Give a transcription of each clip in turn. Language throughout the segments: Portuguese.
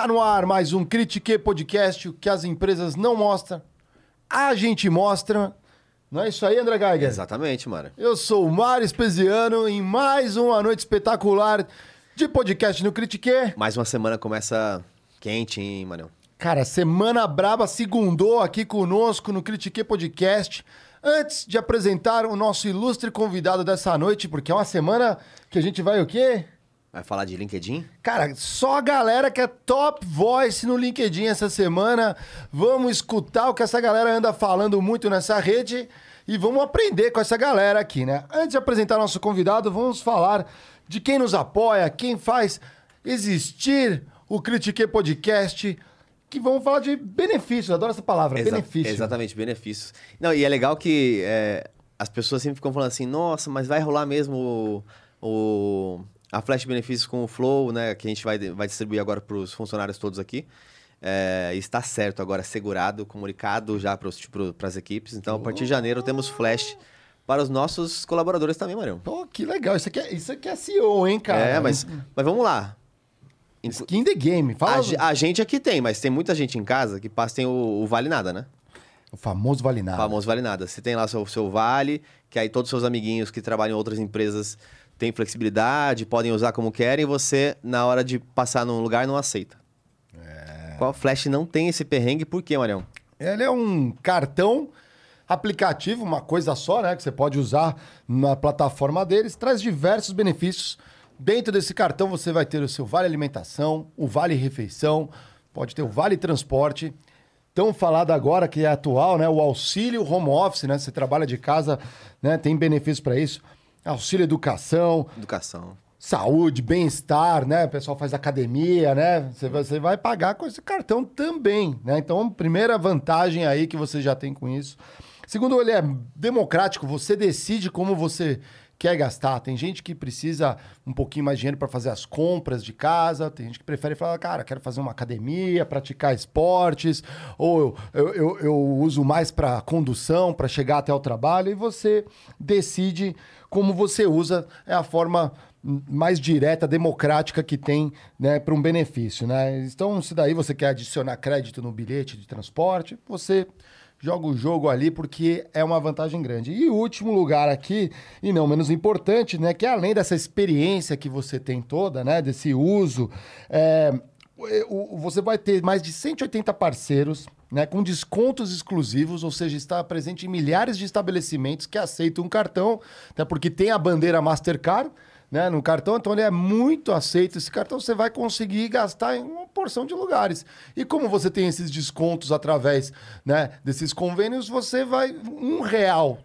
Tá no ar mais um Critique Podcast, o que as empresas não mostram, a gente mostra. Não é isso aí, André Geiger? Exatamente, mano. Eu sou o Mário Espesiano em mais uma noite espetacular de podcast no Critique. Mais uma semana começa quente, hein, mano? Cara, semana braba segundou aqui conosco no Critique Podcast. Antes de apresentar o nosso ilustre convidado dessa noite, porque é uma semana que a gente vai o quê? Vai falar de LinkedIn? Cara, só a galera que é top voice no LinkedIn essa semana. Vamos escutar o que essa galera anda falando muito nessa rede e vamos aprender com essa galera aqui, né? Antes de apresentar nosso convidado, vamos falar de quem nos apoia, quem faz existir o Critique Podcast. Que vamos falar de benefícios, adoro essa palavra, Exa- benefício. Exatamente, benefícios. Não, e é legal que é, as pessoas sempre ficam falando assim, nossa, mas vai rolar mesmo o, o- a Flash Benefícios com o Flow, né? Que a gente vai, vai distribuir agora para os funcionários todos aqui. É, está certo agora, segurado, comunicado já para as equipes. Então, a partir de janeiro, temos Flash para os nossos colaboradores também, Marião. Pô, que legal. Isso aqui é, isso aqui é CEO, hein, cara? É, mas, mas vamos lá. Skin the game. Fala A, a gente aqui tem, mas tem muita gente em casa que passa tem o, o Vale Nada, né? o famoso Vale O Nada. famoso Vale Nada. Você tem lá seu, seu Vale, que aí todos os seus amiguinhos que trabalham em outras empresas têm flexibilidade, podem usar como querem, e você, na hora de passar num lugar, não aceita. Qual Flash não tem esse perrengue, por quê, Marião? Ele é um cartão aplicativo, uma coisa só, né? Que você pode usar na plataforma deles. Traz diversos benefícios. Dentro desse cartão você vai ter o seu Vale Alimentação, o Vale Refeição, pode ter o Vale Transporte. Tão falado agora que é atual, né? O auxílio home office, né? Você trabalha de casa, né? Tem benefícios para isso. Auxílio educação, Educação. saúde, bem-estar, né? O pessoal faz academia, né? Você vai, você vai pagar com esse cartão também, né? Então, primeira vantagem aí que você já tem com isso. Segundo, ele é democrático, você decide como você quer gastar. Tem gente que precisa um pouquinho mais de dinheiro para fazer as compras de casa, tem gente que prefere falar, cara, quero fazer uma academia, praticar esportes, ou eu, eu, eu- eu uso mais para condução, para chegar até o trabalho, e você decide como você usa, é a forma mais direta, democrática que tem né, para um benefício. Né? Então, se daí você quer adicionar crédito no bilhete de transporte, você joga o jogo ali porque é uma vantagem grande. E último lugar aqui, e não menos importante, né, que além dessa experiência que você tem toda, né, desse uso, é, você vai ter mais de 180 parceiros, né, com descontos exclusivos, ou seja, está presente em milhares de estabelecimentos que aceitam um cartão, até porque tem a bandeira Mastercard, né, no cartão, então ele é muito aceito. Esse cartão você vai conseguir gastar em uma porção de lugares. E como você tem esses descontos através né, desses convênios, você vai. Um real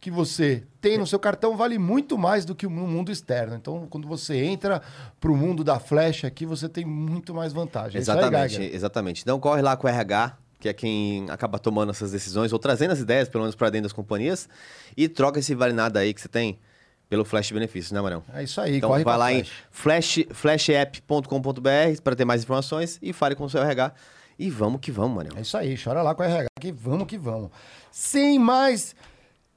que você tem no seu cartão vale muito mais do que no mundo externo. Então, quando você entra para o mundo da flecha aqui, você tem muito mais vantagem. É aí, Exatamente, Geiger. exatamente. Então corre lá com o RH, que é quem acaba tomando essas decisões, ou trazendo as ideias, pelo menos, para dentro das companhias, e troca esse Vale Nada aí que você tem pelo Flash Benefícios, né, Marão? É isso aí, Então corre vai lá em Flash. flash, flashapp.com.br para ter mais informações e fale com o seu RH. E vamos que vamos, Manel. É isso aí, chora lá com a RH, que vamos que vamos. Sem mais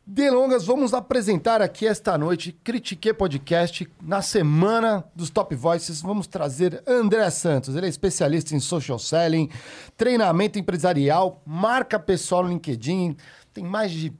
delongas, vamos apresentar aqui esta noite Critique Podcast na semana dos Top Voices. Vamos trazer André Santos, ele é especialista em social selling, treinamento empresarial, marca pessoal no LinkedIn, tem mais de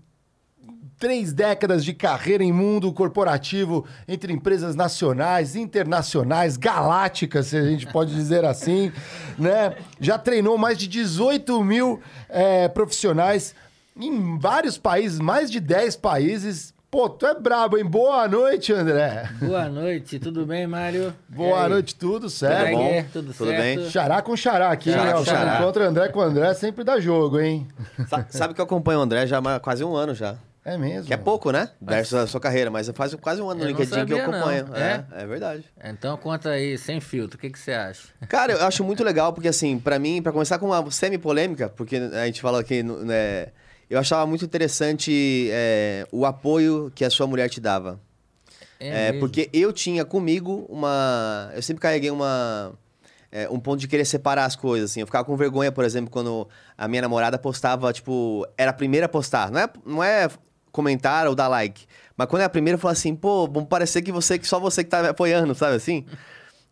três décadas de carreira em mundo corporativo entre empresas nacionais, internacionais, galácticas, se a gente pode dizer assim, né? Já treinou mais de 18 mil eh, profissionais em vários países, mais de 10 países. Pô, tu é brabo, hein? Boa noite, André. Boa noite, tudo bem, Mário? Boa noite, tudo Tudo certo? bem? bom? Tudo, Tudo certo? bem? Xará com xará aqui, Xará né? com xará. encontra André com André, sempre dá jogo, hein? Sa- Sabe que eu acompanho o André já há quase um ano já. É mesmo. Que é pouco, né? Versus a sua carreira, mas faz quase um ano no LinkedIn que eu acompanho. É, É? é verdade. Então conta aí, sem filtro, o que, que você acha? Cara, eu acho muito legal, porque assim, pra mim, pra começar com uma semi-polêmica, porque a gente fala aqui, né, eu achava muito interessante é, o apoio que a sua mulher te dava. É, mesmo? porque eu tinha comigo uma. Eu sempre carreguei uma. é, um ponto de querer separar as coisas, assim. Eu ficava com vergonha, por exemplo, quando a minha namorada postava, tipo, era a primeira a postar. Não é, não é comentar ou dar like. Mas quando é a primeira, eu falo assim, pô, vamos parecer que você que só você que tá me apoiando, sabe assim?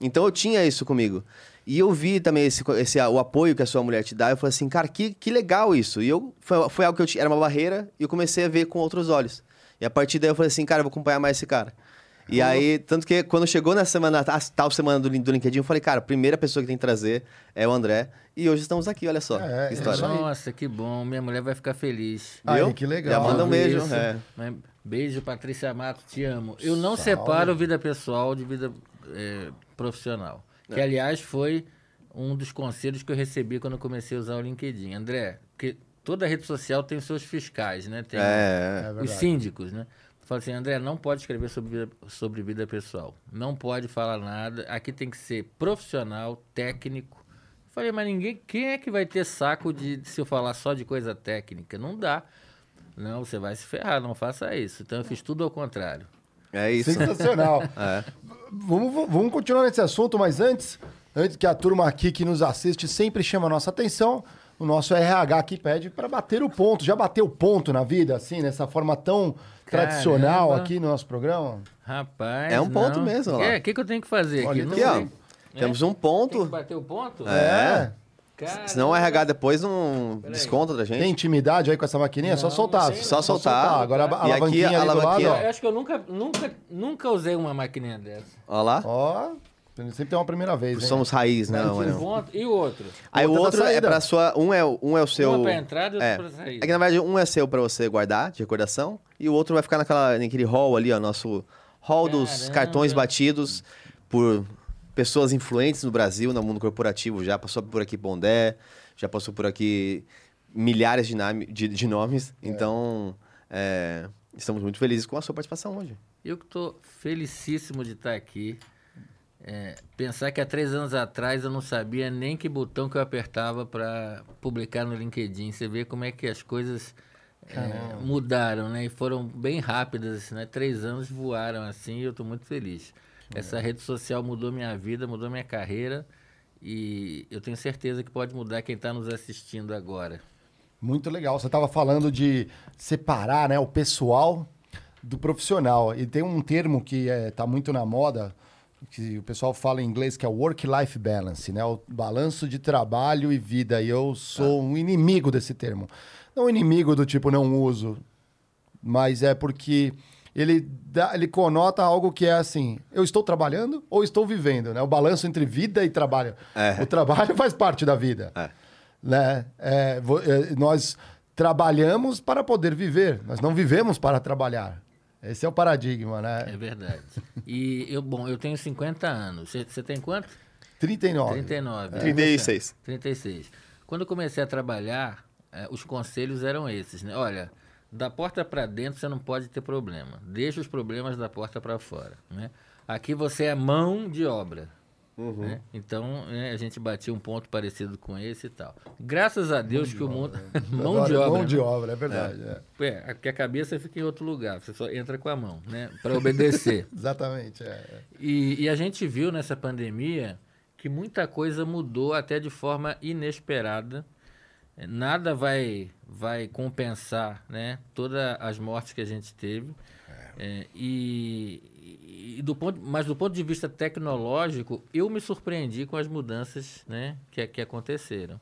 Então eu tinha isso comigo. E eu vi também esse, esse, o apoio que a sua mulher te dá. Eu falei assim, cara, que, que legal isso. E eu, foi, foi algo que eu tinha, era uma barreira e eu comecei a ver com outros olhos. E a partir daí eu falei assim, cara, eu vou acompanhar mais esse cara. E aí, tanto que quando chegou na semana, a tal semana do, do LinkedIn, eu falei, cara, a primeira pessoa que tem que trazer é o André. E hoje estamos aqui, olha só. É, que é história. aí. Nossa, que bom. Minha mulher vai ficar feliz. Aí, Viu? que legal. Já manda um beijo. é. Mas Beijo, Patrícia Mato, te amo. Eu não Salve. separo vida pessoal de vida é, profissional. Que, aliás, foi um dos conselhos que eu recebi quando eu comecei a usar o LinkedIn. André, porque toda rede social tem os seus fiscais, né? Tem É. É os síndicos, né? Fala assim, André, não pode escrever sobre vida, sobre vida pessoal. Não pode falar nada. Aqui tem que ser profissional, técnico. Falei, mas ninguém. Quem é que vai ter saco de, de se eu falar só de coisa técnica? Não dá. Não, você vai se ferrar, não faça isso. Então eu fiz tudo ao contrário. É isso. Sensacional. É. Vamos, vamos continuar nesse assunto, mas antes, antes que a turma aqui que nos assiste sempre chama a nossa atenção, o nosso RH aqui pede para bater o ponto. Já bateu o ponto na vida, assim, nessa forma tão tradicional Caramba. aqui no nosso programa? Rapaz. É um ponto não. mesmo, lá. É, o que, que eu tenho que fazer Olha, aqui? Não Aqui, ó. sei. Temos um Tem que ponto. bater o ponto? É. Caramba. Senão o RH depois não Peraí. desconta da gente. Tem intimidade aí com essa maquininha? é só Não, soltar. não tem, Só soltar. Agora a E aqui, alavanquinha a ali do lado, alavanquinha, ó. Eu acho que eu nunca, nunca, nunca usei uma maquininha dessa. Olha lá. Ó, sempre tem uma primeira vez? Somos raiz, né? Um mano? ponto. E o outro? Aí o outro é pra sua. Um é, o- um é o seu. Uma pra entrada e outra é. pra É saída. que na verdade um é seu pra você guardar, de recordação, e o outro vai ficar naquela, naquele hall ali, ó, nosso hall dos Caramba. cartões batidos por pessoas influentes no Brasil, no mundo corporativo. Já passou por aqui Bondé, já passou por aqui milhares de, name- de- de nomes. Então, é, estamos muito felizes com a sua participação hoje. Eu que estou felicíssimo de estar aqui. É, pensar que há três anos atrás eu não sabia nem que botão que eu apertava para publicar no LinkedIn. Você vê como é que as coisas é, mudaram, né? E foram bem rápidas, né? Três anos voaram assim e eu estou muito feliz. Essa rede social mudou minha vida, mudou minha carreira e eu tenho certeza que pode mudar quem está nos assistindo agora. Muito legal. Você estava falando de separar né, o pessoal do profissional. E tem um termo que está muito na moda, que o pessoal fala em inglês, que é o work-life balance, né? O balanço de trabalho e vida. E eu sou um inimigo desse termo. Não inimigo do tipo não uso, mas é porque ele, dá, ele conota algo que é assim: eu estou trabalhando ou estou vivendo, né? O balanço entre vida e trabalho. É. O trabalho faz parte da vida É. né? É, é, nós trabalhamos para poder viver, nós não vivemos para trabalhar. Esse é o paradigma, É né? verdade. E eu, bom, eu tenho 50 anos. Você- tem quanto? 39. 39. 36. 36. Quando eu comecei a trabalhar, eh, os conselhos eram esses, né? Olha, da porta para dentro você não pode ter problema. Deixa os problemas da porta para fora, né? Aqui você é mão de obra. Né? Então, né, a gente batia um ponto parecido com esse e tal. Graças a Deus que o mundo... mão de Adoro obra. Mão de né? obra, é verdade. é. É, porque a cabeça fica em outro lugar. Você só entra com a mão, né? Para obedecer. Exatamente. é. E, e a gente viu nessa pandemia que muita coisa mudou até de forma inesperada. Nada vai, vai compensar né, todas as mortes que a gente teve. Eh, e, e do ponto, mas do ponto de vista tecnológico, eu me surpreendi com as mudanças né, que, que aconteceram.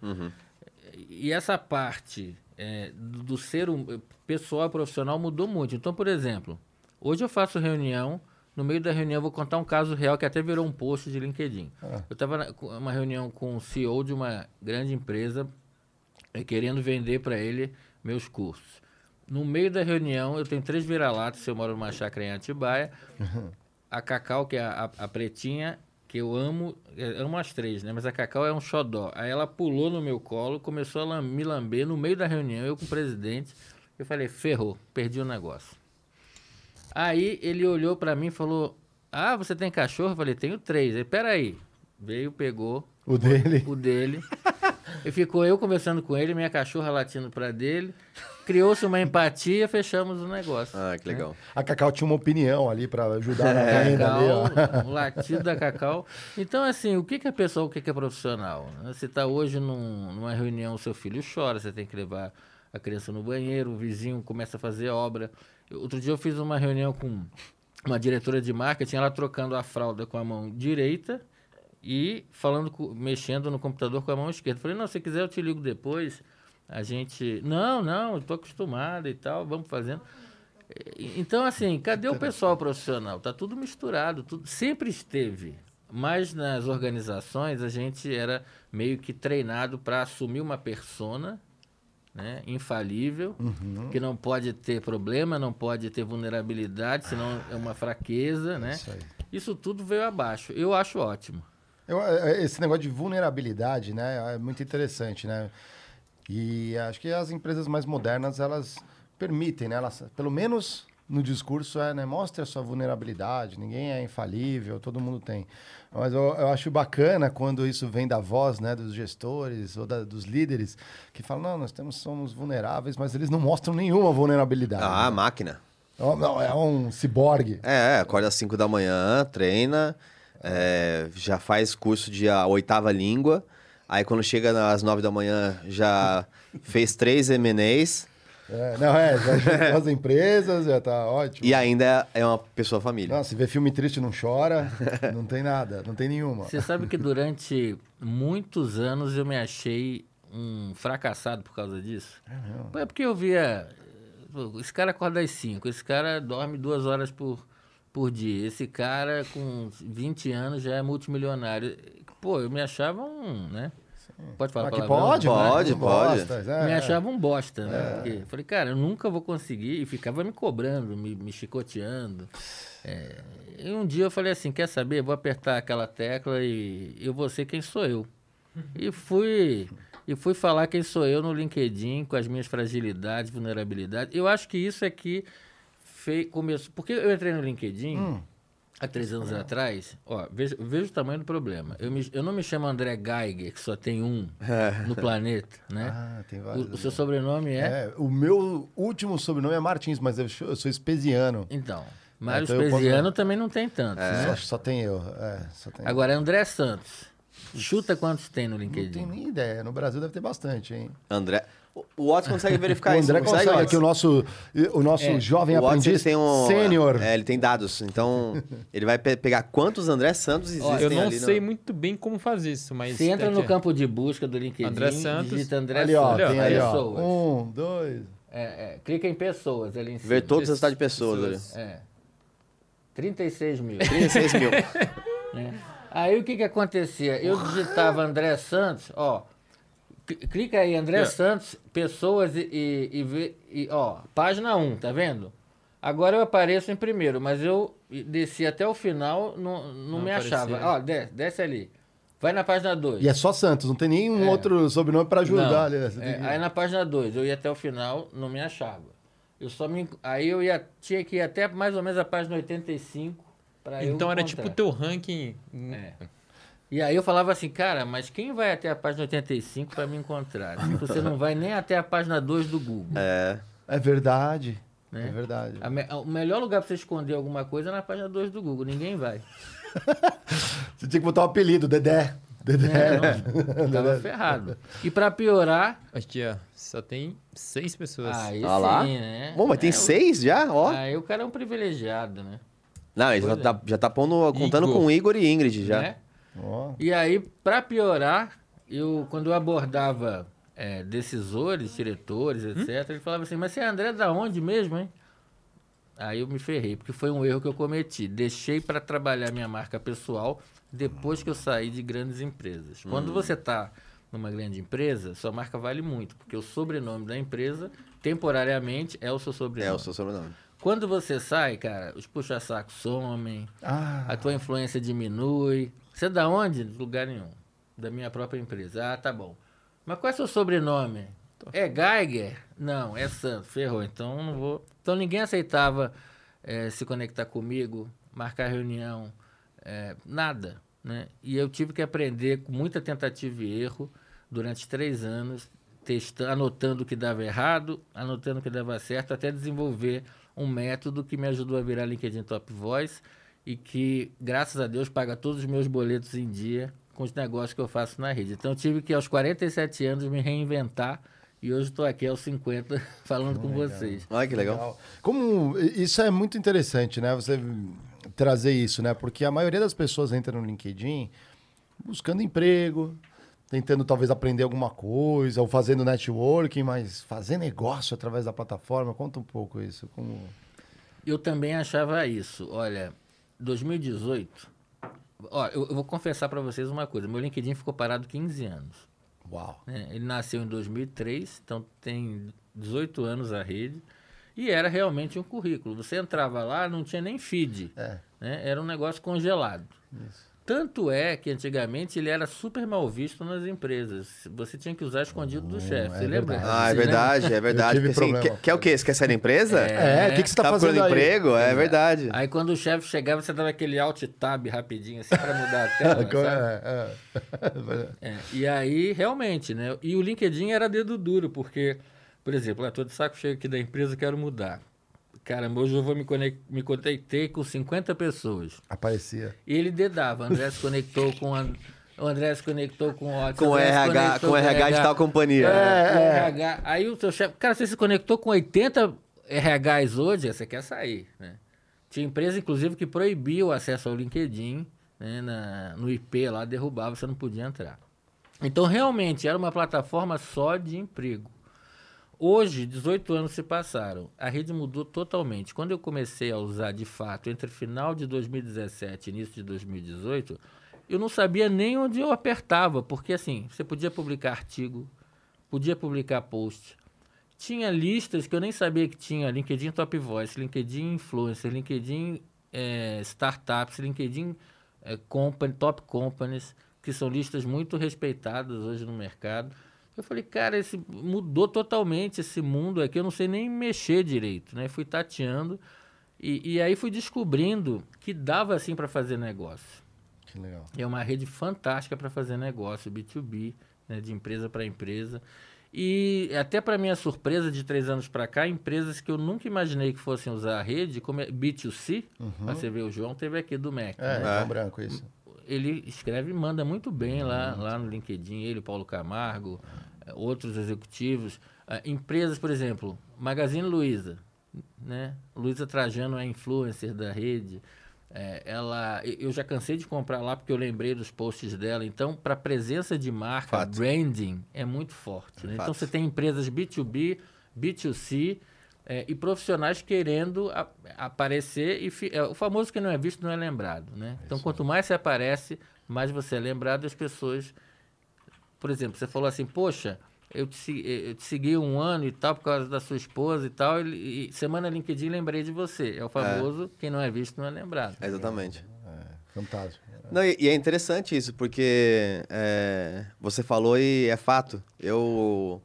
E essa parte é, do, do ser um, pessoal e profissional mudou muito. Então, por exemplo, hoje eu faço reunião, no meio da reunião eu vou contar um caso real que até virou um post de LinkedIn. Eu estava uma reunião com o CEO de uma grande empresa é, querendo vender para ele meus cursos. No meio da reunião, eu tenho três vira-latas, eu moro numa chácara em Atibaia. A Cacau, que é a, a- a pretinha, que eu amo, eu amo as três, né? Mas a Cacau é um xodó. Aí ela pulou no meu colo, começou a me lamber no meio da reunião, eu com o presidente. Eu falei, ferrou, perdi o negócio. Aí ele olhou pra mim e falou, ah, você tem cachorro? Eu falei, tenho três. Ele, peraí. Veio, pegou O dele. o dele. E ficou eu conversando com ele, minha cachorra latindo pra dele. Criou-se uma empatia, fechamos o negócio. Ah, que legal. A Cacau tinha uma opinião ali para ajudar na ó. Cacau, o latido da Cacau. Então, assim, o que, que é pessoal, o que, que é profissional? Você está hoje num- numa reunião, seu filho chora, você tem que levar a criança no banheiro, o vizinho começa a fazer obra. Outro dia eu fiz uma reunião com uma diretora de marketing, ela trocando a fralda com a mão direita e falando, mexendo no computador com a mão esquerda. Falei, não, se quiser eu te ligo depois. A gente, não, não, tô acostumado e tal, vamos fazendo. Então, assim, cadê o pessoal profissional? Tá tudo misturado, tudo sempre esteve. Mas nas organizações a gente era meio que treinado para assumir uma persona né, infalível, que não pode ter problema, não pode ter vulnerabilidade, senão é uma fraqueza, né? Isso. Isso tudo veio abaixo. Eu acho ótimo. Eu- é, esse negócio de vulnerabilidade, né, é muito interessante, né? E acho que as empresas mais modernas, elas permitem, né? Elas, pelo menos no discurso, é, né? Mostre a sua vulnerabilidade, ninguém é infalível, todo mundo tem. Mas eu, eu acho bacana quando isso vem da voz, né? Dos gestores ou da- dos líderes, que falam, não, nós temos, somos vulneráveis, mas eles não mostram nenhuma vulnerabilidade. Ah, né? máquina. Não, não, é um ciborgue. É, é, acorda às 5 da manhã, treina, é, já faz curso de a oitava língua. Aí quando chega às 9 da manhã já fez três M&As É, não, é, já juntou as empresas, já tá ótimo. e ainda é uma pessoa família. Não, se vê filme triste não chora, não tem nada, não tem nenhuma. Você sabe que durante muitos anos eu me achei um fracassado por causa disso? É porque eu via. Esse cara acorda às 5, esse cara dorme duas horas por, por dia, esse cara com 20 anos já é multimilionário. Pô, eu me achava um, né? Pode falar Aqui palavrão? pode, Pode, né? pode. Bosta, é, me é. achava um bosta, né? Porque, falei, cara, eu nunca vou conseguir. E ficava me cobrando, me, me chicoteando. É, e um dia eu falei assim, quer saber? Vou apertar aquela tecla e eu vou ser quem sou eu. E fui, e fui falar quem sou eu no LinkedIn, com as minhas fragilidades, vulnerabilidades. Eu acho que isso é que fez, começou... Porque eu entrei no LinkedIn... Há três anos atrás, ó, veja, veja o tamanho do problema. Eu, me- eu não me chamo André Geiger, que só tem um no planeta, né? Ah, tem vários. O, o seu sobrenome é? É, o meu último sobrenome é Martins, mas eu sou, eu sou espesiano. Então, Mário então eu posso- Espesiano também não tem tanto. né? Só, só tem eu. É, só tem Agora é André Santos. Chuta quantos tem no Não LinkedIn. tenho nem ideia. No Brasil deve ter bastante, hein? André. O- Watson consegue verificar o isso. André não consegue Watson? aqui, o nosso, o nosso É. jovem o ele aprendiz tem um. sênior. É, ele tem dados. Então, ele vai pe- pegar quantos André Santos existem Eu não ali no- sei muito bem como fazer isso, mas. Você entra é no campo de busca do LinkedIn, André Santos. digita André ali, ó, Santos. tem ali, ó. pessoas. Um, dois. É, é, clica em pessoas ali em cima. Ver todos os resultados de pessoas. Pessoas. ali. É. 36 mil. 36 mil. né? Aí o que que acontecia? Eu digitava André Santos, ó. Cl- Clica aí, André É. Santos, pessoas e, e, e, vê- e, ó, página 1, tá vendo? Agora eu apareço em primeiro, mas eu desci até o final, não, não, Não me aparecia. achava. Ó, desce, desce ali. Vai na página 2. E é só Santos, não tem nenhum É. outro sobrenome pra ajudar. ali, né? É, que- aí na página 2, eu ia até o final, não me achava. Eu só me, aí eu ia, tinha que ir até mais ou menos a página 85 para eu Então era encontrar. tipo o teu ranking. É. E aí eu falava assim, cara, mas quem vai até a página 85 para me encontrar? Se você não vai nem até a página 2 do Google. É. É verdade. Né? É verdade. A me- o melhor lugar para você esconder alguma coisa é na página 2 do Google. Ninguém vai. Você tinha que botar o apelido, Dedé. Dedé. É, não, tava ferrado. E para piorar, Aqui, ó. Só tem seis pessoas. aí Olha lá. sim, né? Bom, mas tem É, o- seis já? Ó. Aí o cara é um privilegiado, né? Não, ele já Pois tá, já tá pondo, contando Igor. com Igor e Ingrid já. Né? Ó. E aí, para piorar, eu quando eu abordava é, decisores, diretores, etc., ele falava assim, mas você é André da onde mesmo, hein? Aí eu me ferrei, porque foi um erro que eu cometi. Deixei para trabalhar minha marca pessoal depois que eu saí de grandes empresas. Quando você está numa grande empresa, sua marca vale muito, porque o sobrenome da empresa, temporariamente, é o seu sobrenome. É o seu sobrenome. Quando você sai, cara, os puxa-sacos somem, Ah, a tua influência diminui. Você é da onde? De lugar nenhum. Da minha própria empresa. Ah, tá bom. Mas qual é seu sobrenome? É Geiger? Não, é Santos. Ferrou. Então não vou. Então ninguém aceitava eh, se conectar comigo, marcar reunião, eh, nada. Né? E eu tive que aprender com muita tentativa e erro durante três anos, testando, anotando o que dava errado, anotando o que dava certo, até desenvolver um método que me ajudou a virar LinkedIn Top Voice e que, graças a Deus, paga todos os meus boletos em dia com os negócios que eu faço na rede. Então, eu tive que, aos 47 anos, me reinventar e hoje estou aqui aos 50 falando com vocês. Olha que legal. Legal. Como isso é muito interessante, né? Você trazer isso, né? Porque a maioria das pessoas entra no LinkedIn buscando emprego, tentando talvez aprender alguma coisa, ou fazendo networking, mas fazer negócio através da plataforma. Conta um pouco isso. Como... Eu também achava isso. Olha, 2018. Ó, eu, eu vou confessar para vocês uma coisa. Meu LinkedIn ficou parado 15 anos. Uau. né? Ele nasceu em 2003, então tem 18 anos a rede. E era realmente um currículo. Você entrava lá, não tinha nem feed. É. né? Era um negócio congelado. Tanto é que antigamente ele era super mal visto nas empresas. Você tinha que usar escondido do chefe. é Você lembra? verdade. Ah, é lembra? verdade, é verdade. Porque, assim, quer, quer o quê? Você quer sair da empresa? É, o que, que você tá, tá fazendo procurando aí? emprego? É verdade. Aí quando o chefe chegava, você dava aquele alt tab rapidinho, assim, para mudar a tela. sabe? É, é. É, e aí, realmente, né? E o LinkedIn era dedo duro, porque, por exemplo, eu tô de saco cheio aqui da empresa, quero mudar. Caramba, hoje eu vou me, conec- me conectei com 50 pessoas. Aparecia. E ele dedava. O André se conectou com a, o André se conectou com o Otis. Com o RH, conectou com o RH de tal companhia. É. com o RH. Aí o seu chefe, cara, você se conectou com 80 RHs hoje, você quer sair, né? Tinha empresa, inclusive, que proibia o acesso ao LinkedIn, né, na- no IP lá, derrubava, você não podia entrar. Então, realmente, era uma plataforma só de emprego. Hoje, 18 anos se passaram, a rede mudou totalmente. Quando eu comecei a usar de fato, entre final de 2017 e início de 2018, eu não sabia nem onde eu apertava, porque assim, você podia publicar artigo, podia publicar post, tinha listas que eu nem sabia que tinha, LinkedIn Top Voice, LinkedIn Influencer, LinkedIn eh, Startups, LinkedIn eh, company, Top Companies, que são listas muito respeitadas hoje no mercado. Eu falei, cara, esse mudou totalmente esse mundo aqui, eu não sei nem mexer direito, né? Fui tateando e, e aí fui descobrindo que dava assim para fazer negócio. Que legal. É uma rede fantástica para fazer negócio, B2B, né, de empresa para empresa. E até para minha surpresa, de três anos para cá, empresas que eu nunca imaginei que fossem usar a rede, como é B2C, pra você ver, o João teve aqui do MEC. É, né? então branco isso. Ele escreve e manda muito bem lá, lá no LinkedIn, ele, Paulo Camargo, eh, outros executivos. Ah, empresas, por exemplo, Magazine Luiza, né? Luiza Trajano é influencer da rede. É, ela, e- eu já cansei de comprar lá porque eu lembrei dos posts dela. Então, para presença de marca, Fato. branding é muito forte. né? Então, você tem empresas B2B, B2C é, e profissionais querendo a- aparecer. E fi- é, o famoso que não é visto não é lembrado. Né? Então, quanto mais você aparece, mais você é lembrado. As pessoas. Por exemplo, você falou assim: Poxa, eu te, se- eu te segui um ano e tal por causa da sua esposa e tal. E, e semana LinkedIn lembrei de você. É o famoso quem não é visto não é lembrado. Exatamente. É, fantástico. Não, e, e é interessante isso, porque é, você falou e é fato. Eu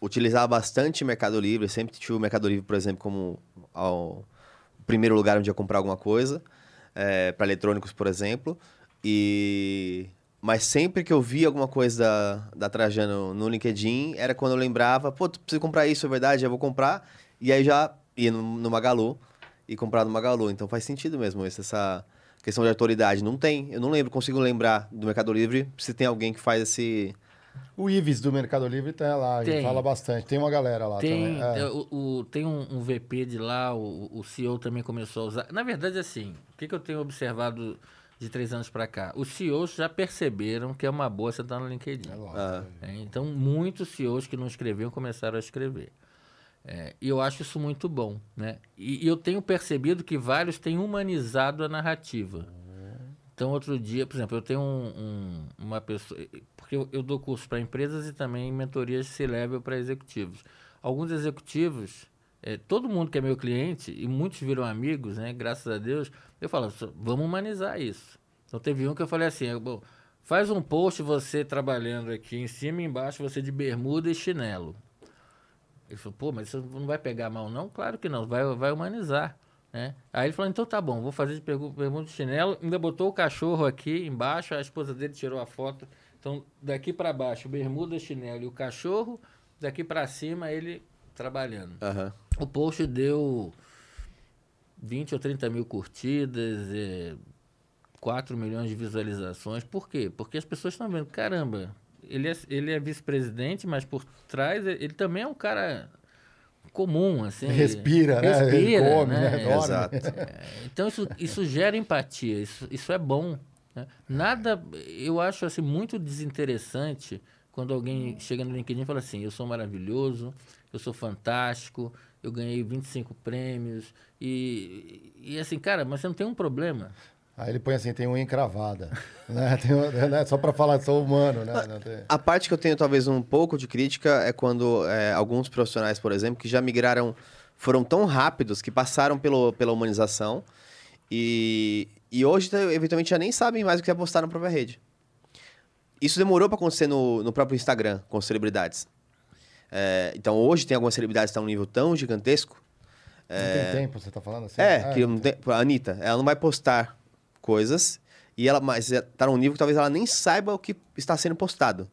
utilizava bastante Mercado Livre, sempre tive o Mercado Livre, por exemplo, como ao- o primeiro lugar onde ia comprar alguma coisa, para eletrônicos, por exemplo. E mas sempre que eu via alguma coisa da, da Trajano no LinkedIn, era quando eu lembrava, pô, tu precisa comprar isso, é verdade, eu vou comprar. E aí já ia no, no Magalu e comprar no Magalu. Então faz sentido mesmo isso, essa questão de autoridade. Não tem, eu não lembro, consigo lembrar do Mercado Livre se tem alguém que faz esse. O Ives do Mercado Livre tá lá, ele Tem. fala bastante. Tem uma galera lá Tem, também. É. é, o, o- tem um, um VP de lá, o, o CEO também começou a usar. Na verdade, assim, o que, que eu tenho observado de três anos para cá? Os CEOs já perceberam que é uma boa você estar no LinkedIn. É lógico. Ah, É, então, muitos CEOs que não escreviam começaram a escrever. É, e eu acho isso muito bom. Né? E, e eu tenho percebido que vários têm humanizado a narrativa. Então, outro dia, por exemplo, eu tenho um- um- uma pessoa. Porque eu, eu dou curso para empresas e também mentorias se level para executivos. Alguns executivos, é, todo mundo que é meu cliente, e muitos viram amigos, né? Graças a Deus, eu falo, "Só- vamos humanizar isso. Então, teve um que eu falei assim: bom, faz um post você trabalhando aqui em cima e embaixo, você de bermuda e chinelo. Ele falou, pô, mas isso não vai pegar mal, não? Claro que não, vai, vai humanizar. Né? Aí ele falou, então tá bom, vou fazer de pergunta de chinelo. Ainda botou o cachorro aqui embaixo, a esposa dele tirou a foto. Então, daqui para baixo, bermuda, chinelo e o cachorro. Daqui para cima, ele trabalhando. aham. O post deu 20 ou 30 mil curtidas, é, 4 milhões de visualizações. Por quê? Porque as pessoas estão vendo, caramba, ele é, ele é vice-presidente, mas por trás ele ele também é um cara comum, assim. Ele respira, né? Ele respira, come, né? né? Dorme. Exato. É, então isso, isso gera empatia, isso, isso é bom. né? Nada, eu acho assim muito desinteressante quando alguém chega no LinkedIn e fala assim: eu sou maravilhoso, eu sou fantástico, eu ganhei 25 prêmios. E, e assim, cara, mas você não tem um problema. Aí ele põe assim, tem unha encravada. né? Tem, né? Só pra falar, sou humano, né? A parte que eu tenho talvez um pouco de crítica é quando é, alguns profissionais, por exemplo, que já migraram, foram tão rápidos que passaram pelo, pela humanização e, e hoje, eventualmente, já nem sabem mais o que é postar na própria rede. Isso demorou para acontecer no, no próprio Instagram, com celebridades. É, então, hoje tem algumas celebridades que estão num nível tão gigantesco. Não tem tempo, você tá falando assim? É, Ah, que não tem, a Anitta, ela não vai postar coisas, e ela, mas é- tá num nível que talvez ela nem saiba o que está sendo postado.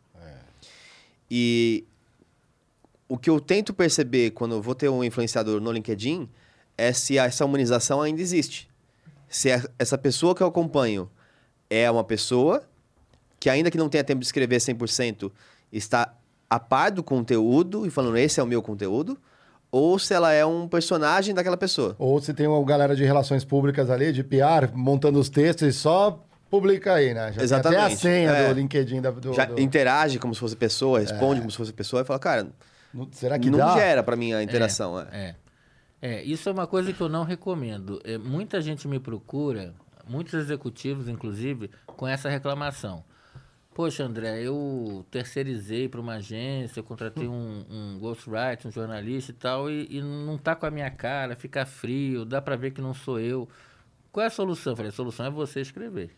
E o que eu tento perceber quando eu vou ter um influenciador no LinkedIn é se essa humanização ainda existe. Se essa pessoa que eu acompanho é uma pessoa que, ainda que não tenha tempo de escrever 100%, está a par do conteúdo e falando, esse é o meu conteúdo, ou se ela é um personagem daquela pessoa. Ou se tem uma galera de relações públicas ali, de PR, montando os textos e só publica aí, né? Já tem até a Exatamente, senha é. do LinkedIn da, do, Já do- interage como se fosse pessoa, responde como se fosse pessoa e fala, cara, no- Será que não dá? gera pra mim a interação. é. É. É, isso é uma coisa que eu não recomendo. É, muita gente me procura, muitos executivos, inclusive, com essa reclamação. Poxa, André, eu terceirizei para uma agência, eu contratei um, um ghostwriter, um jornalista e tal, e, e não tá com a minha cara, fica frio, dá para ver que não sou eu. Qual é a solução? Eu falei, a solução é você escrever.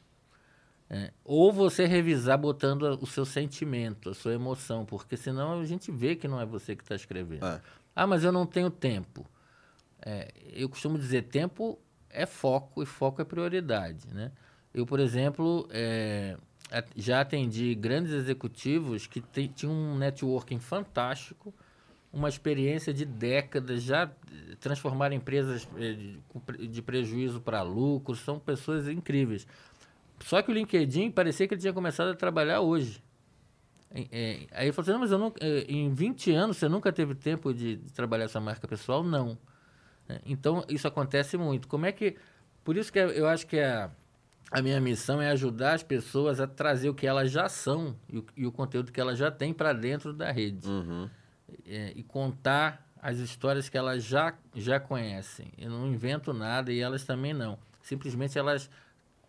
É, ou você revisar botando o seu sentimento, a sua emoção, porque senão a gente vê que não é você que está escrevendo. É. Ah, mas eu não tenho tempo. É, eu costumo dizer, tempo é foco e foco é prioridade, né? Eu, por exemplo, é, já atendi grandes executivos que tinham um networking fantástico, uma experiência de décadas, já eh, transformaram empresas eh, de, prejuízo para lucro, são pessoas incríveis. Só que o LinkedIn parecia que ele tinha começado a trabalhar hoje. É, aí ele falou assim, não, mas eu é, em 20 anos você nunca teve tempo de, de trabalhar sua marca pessoal? Não. É, Então, isso acontece muito. Como é que... Por isso que eu acho que a, a minha missão é ajudar as pessoas a trazer o que elas já são e o, e o conteúdo que elas já têm para dentro da rede. Uhum. É, e contar as histórias que elas já, já conhecem. Eu não invento nada e elas também não. Simplesmente elas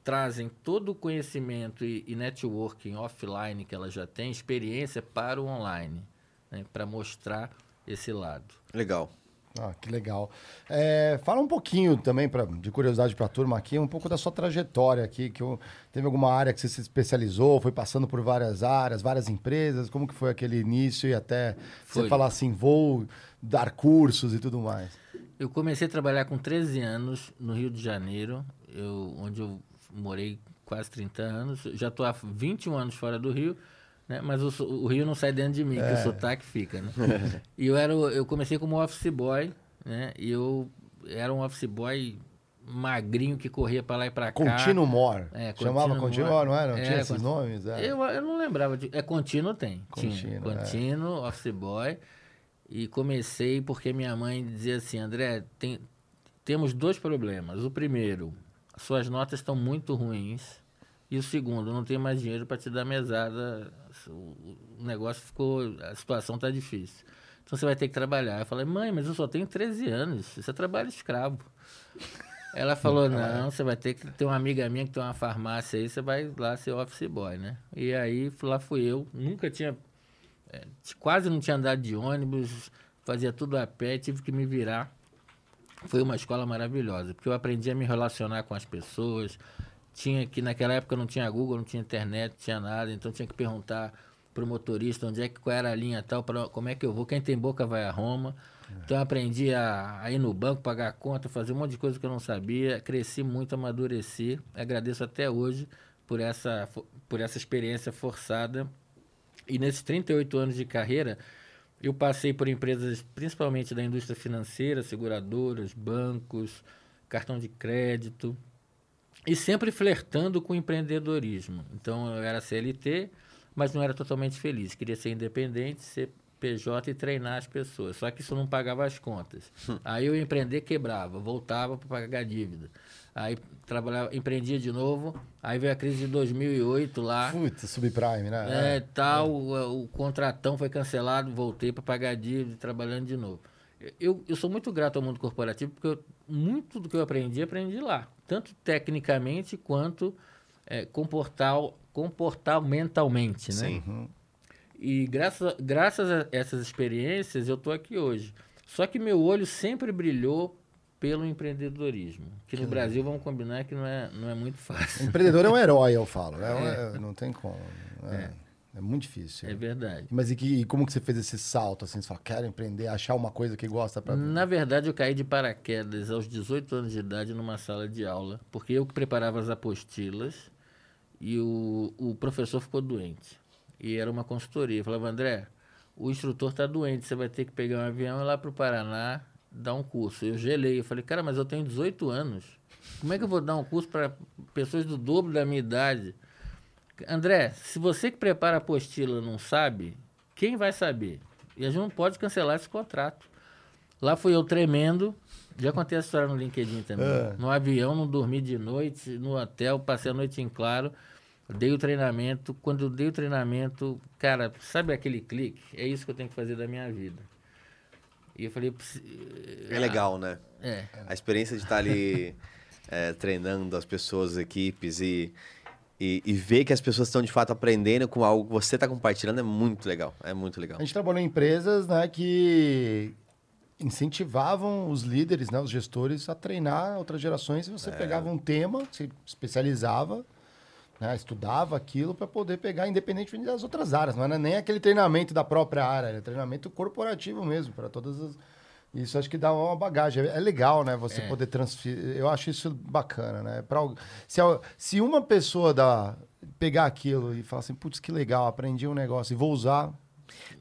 trazem todo o conhecimento e, e networking offline que elas já têm, experiência para o online, né, para mostrar esse lado. Legal. Ah, que legal. É, fala um pouquinho também, pra, de curiosidade para a turma aqui, um pouco da sua trajetória aqui, que eu- teve alguma área que você se especializou, foi passando por várias áreas, várias empresas, como que foi aquele início e até você Foi. falar assim, vou dar cursos e tudo mais. Eu comecei a trabalhar com 13 anos no Rio de Janeiro, eu, onde eu morei quase 30 anos. Já estou há 21 anos fora do Rio, né? mas o, o Rio não sai dentro de mim, que o sotaque fica. Né? e eu, era, eu comecei como office boy, né? e eu era um office boy magrinho que corria para lá e para cá. Contínuo More. É, Chamava Contínuo. More, não era? Não É, tinha esses Contínuo. nomes? É. Eu, eu não lembrava. De, é contínuo tem. Contínuo, é. Contínuo, office boy. E comecei porque minha mãe dizia assim, André, tem, temos dois problemas. O primeiro, suas notas estão muito ruins. E o segundo, não tenho mais dinheiro para te dar mesada. O o negócio ficou. A situação está difícil. Então você vai ter que trabalhar. Eu falei, mãe, mas eu só tenho 13 anos. Isso é trabalho escravo. Ela falou, não, você vai ter que ter uma amiga minha que tem uma farmácia aí, você vai lá ser office boy, né? E aí lá fui eu, nunca tinha, é, quase não tinha andado de ônibus, fazia tudo a pé, tive que me virar. Foi uma escola maravilhosa, porque eu aprendi a me relacionar com as pessoas. Tinha que naquela época não tinha Google, não tinha internet, não tinha nada, então tinha que perguntar pro motorista onde é que qual era a linha tal, pra, como é que eu vou, quem tem boca vai a Roma. Então eu aprendi a, a ir no banco, pagar a conta, fazer um monte de coisa que eu não sabia, cresci muito, amadureci. Agradeço até hoje por essa por essa experiência forçada. E nesses 38 anos de carreira, eu passei por empresas principalmente da indústria financeira, seguradoras, bancos, cartão de crédito, e sempre flertando com o empreendedorismo. Então eu era CLT, mas não era totalmente feliz. Queria ser independente, ser PJ e treinar as pessoas. Só que isso não pagava as contas. Aí eu empreender, quebrava, voltava para pagar dívida. Aí trabalhava, empreendia de novo, aí veio a crise de 2008 lá. Putz, subprime, né? É, tal, o, o contratão foi cancelado, voltei para pagar dívida, trabalhando de novo. Eu, eu sou muito grato ao mundo corporativo, porque eu- muito do que eu aprendi, aprendi lá. Tanto tecnicamente quanto é, comportal, comportamentalmente, né? Sim. E graças, graças a essas experiências, eu estou aqui hoje. Só que meu olho sempre brilhou pelo empreendedorismo. Que no Brasil, vamos combinar que não é, não é muito fácil. Empreendedor é um herói, eu falo. né? Não tem como. É, é muito difícil. É verdade. Mas e, que, e como que você fez esse salto? Assim, você fala, quero empreender, achar uma coisa que gosta pra... Na verdade, eu caí de paraquedas aos 18 anos de idade numa sala de aula, porque eu que preparava as apostilas e o, o professor ficou doente. E era uma consultoria. Eu falava, André, o instrutor está doente, você vai ter que pegar um avião e ir lá para o Paraná dar um curso. Eu gelei. Eu falei, cara, mas eu tenho 18 anos. Como é que eu vou dar um curso para pessoas do dobro da minha idade? André, se você que prepara a apostila não sabe, quem vai saber? E a gente não pode cancelar esse contrato. Lá fui eu tremendo. Já contei essa história no LinkedIn também. É. No avião, não dormi de noite, no hotel, passei a noite em claro. Dei o treinamento. Quando eu dei o treinamento, cara, sabe aquele clique? É isso que eu tenho que fazer da minha vida. E eu falei, "Psi- É legal, né? é, A experiência de estar ali é, treinando as pessoas, as equipes e, e, e ver que as pessoas estão de fato aprendendo com algo que você está compartilhando é muito legal. É muito legal. A gente trabalhou em empresas né, que incentivavam os líderes, né, os gestores, a treinar outras gerações. Você pegava um tema, se especializava, né, estudava aquilo para poder pegar, independentemente das outras áreas. Não era nem aquele treinamento da própria área, era treinamento corporativo mesmo, para todas as. Isso acho que dá uma bagagem. É legal, né? Você É. poder transferir. Eu acho isso bacana, né? Pra, se, se uma pessoa dá, pegar aquilo e falar assim, putz, que legal, aprendi um negócio e vou usar,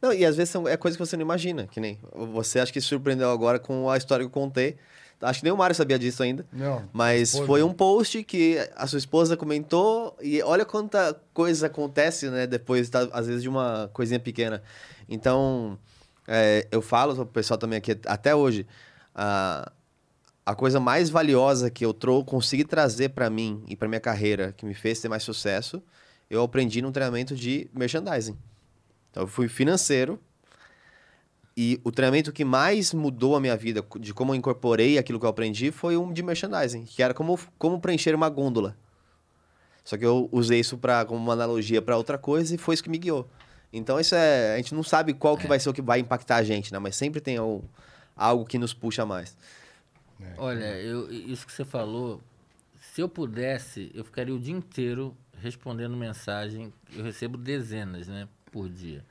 Não, e às vezes são, é coisa que você não imagina, que nem você acho que se surpreendeu agora com a história que eu contei. Acho que nem o Mário sabia disso ainda. Não. Mas Foi, foi um post que a sua esposa comentou e olha quanta coisa acontece, né? Depois, tá, às vezes, de uma coisinha pequena. Então, é, eu falo pro pessoal também aqui, até hoje, a, a coisa mais valiosa que eu trou consegui trazer para mim e para minha carreira, que me fez ter mais sucesso, eu aprendi num treinamento de merchandising. Então, eu fui financeiro, e o treinamento que mais mudou a minha vida, de como eu incorporei aquilo que eu aprendi, foi um de merchandising, que era como, como preencher uma gôndola. Só que eu usei isso pra, como uma analogia para outra coisa e foi isso que me guiou. Então, isso é. A gente não sabe qual que vai ser o que vai impactar a gente, né? Mas sempre tem al- algo que nos puxa mais. Olha, eu, isso que você falou, se eu pudesse, eu ficaria o dia inteiro respondendo mensagem. Eu recebo dezenas, né, por dia.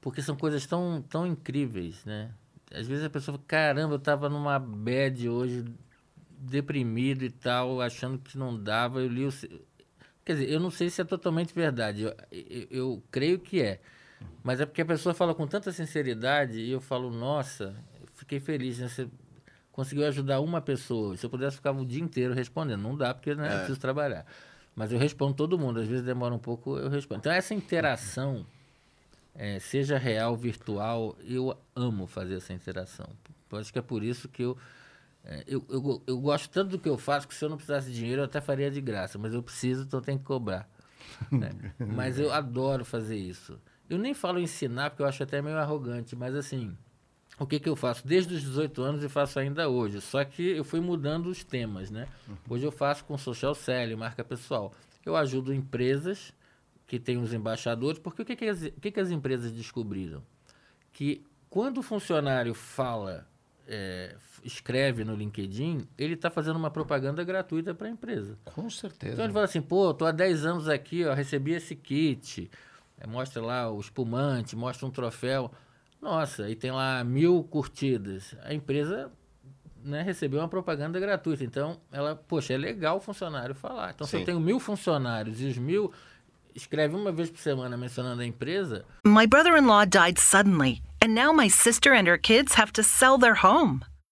Porque são coisas tão, tão incríveis, né? Às vezes a pessoa fala, caramba, eu estava numa bad hoje, deprimido e tal, achando que não dava. Eu li o... Quer dizer, eu não sei se é totalmente verdade. Eu, eu, eu creio que é. Mas é porque a pessoa fala com tanta sinceridade e eu falo, nossa, fiquei feliz, né? Você conseguiu ajudar uma pessoa. Se eu pudesse, ficava o dia inteiro respondendo. Não dá, porque né, eu preciso trabalhar. Mas eu respondo todo mundo. Às vezes demora um pouco, eu respondo. Então, essa interação, eh, seja real, virtual, eu amo fazer essa interação. Eu acho que é por isso que eu, eh, eu, eu, eu gosto tanto do que eu faço que se eu não precisasse de dinheiro, eu até faria de graça. Mas eu preciso, então tenho que cobrar. né? Mas eu adoro fazer isso. Eu nem falo ensinar, porque eu acho até meio arrogante, mas assim, o que, que eu faço? Desde os 18 anos e faço ainda hoje. Só que eu fui mudando os temas, né? Hoje eu faço com social selling, marca pessoal. Eu ajudo empresas que têm os embaixadores, porque o que, que, as, o que, que as empresas descobriram? Que quando o funcionário fala, é, escreve no LinkedIn, ele está fazendo uma propaganda gratuita para a empresa. Com certeza. Então ele fala assim, pô, tô há 10 anos aqui, ó, recebi esse kit. Aí mostra lá o espumante, mostra um troféu. Nossa, e tem lá mil curtidas. A empresa né, recebeu uma propaganda gratuita. Então, ela, poxa, é legal o funcionário falar. Então, se Sim. eu tenho mil funcionários e os mil escreve uma vez por semana mencionando a empresa, My brother in law died suddenly, and now my sister and her kids have to sell their home.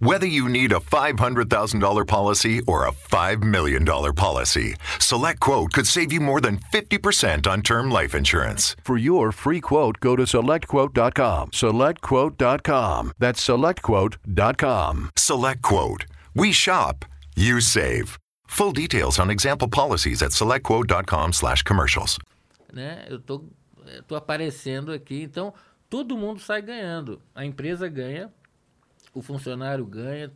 Whether you need a $500,000 policy or a $5 million policy, SelectQuote could save you more than 50% on term life insurance. For your free quote, go to selectquote.com. SelectQuote.com. That's selectquote.com. SelectQuote. We shop, you save. Full details on example policies at selectquote.com slash commercials. né? Eu tô, eu tô aparecendo aqui, então todo mundo sai ganhando. A empresa ganha, o funcionário ganha.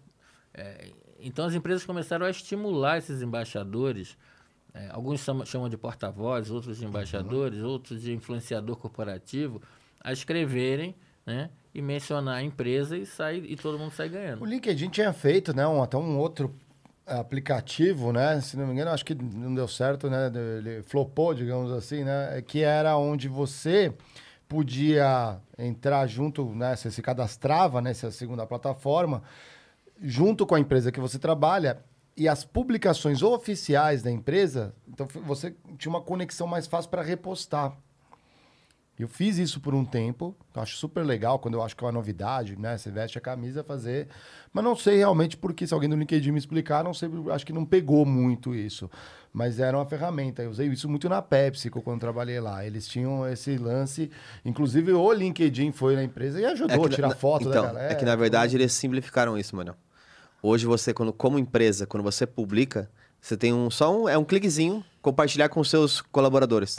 é, então as empresas começaram a estimular esses embaixadores. é, alguns chamam, chamam de porta-voz, outros de embaixadores, outros de influenciador corporativo, a escreverem, né? E mencionar a empresa e sair e todo mundo sai O ganhando. LinkedIn tinha feito, né, um, até um outro aplicativo, né, se não me engano, acho que não deu certo, né, ele flopou, digamos assim, né, que era onde você podia entrar junto, né, você se cadastrava nessa segunda plataforma, junto com a empresa que você trabalha, e as publicações oficiais da empresa, então você tinha uma conexão mais fácil para repostar. Eu fiz isso por um tempo, eu acho super legal, quando eu acho que é uma novidade, né? Você veste a camisa, fazer. Mas não sei realmente porque, se alguém do LinkedIn me explicar, não sei, acho que não pegou muito isso. Mas era uma ferramenta. Eu usei isso muito na PepsiCo quando trabalhei lá. Eles tinham esse lance. Inclusive, o LinkedIn foi na empresa e ajudou a que tirar na- foto então, da galera. É que na verdade eles simplificaram isso, mano. Hoje você, quando, como empresa, quando você publica, você tem um só um, é um cliquezinho compartilhar com seus colaboradores.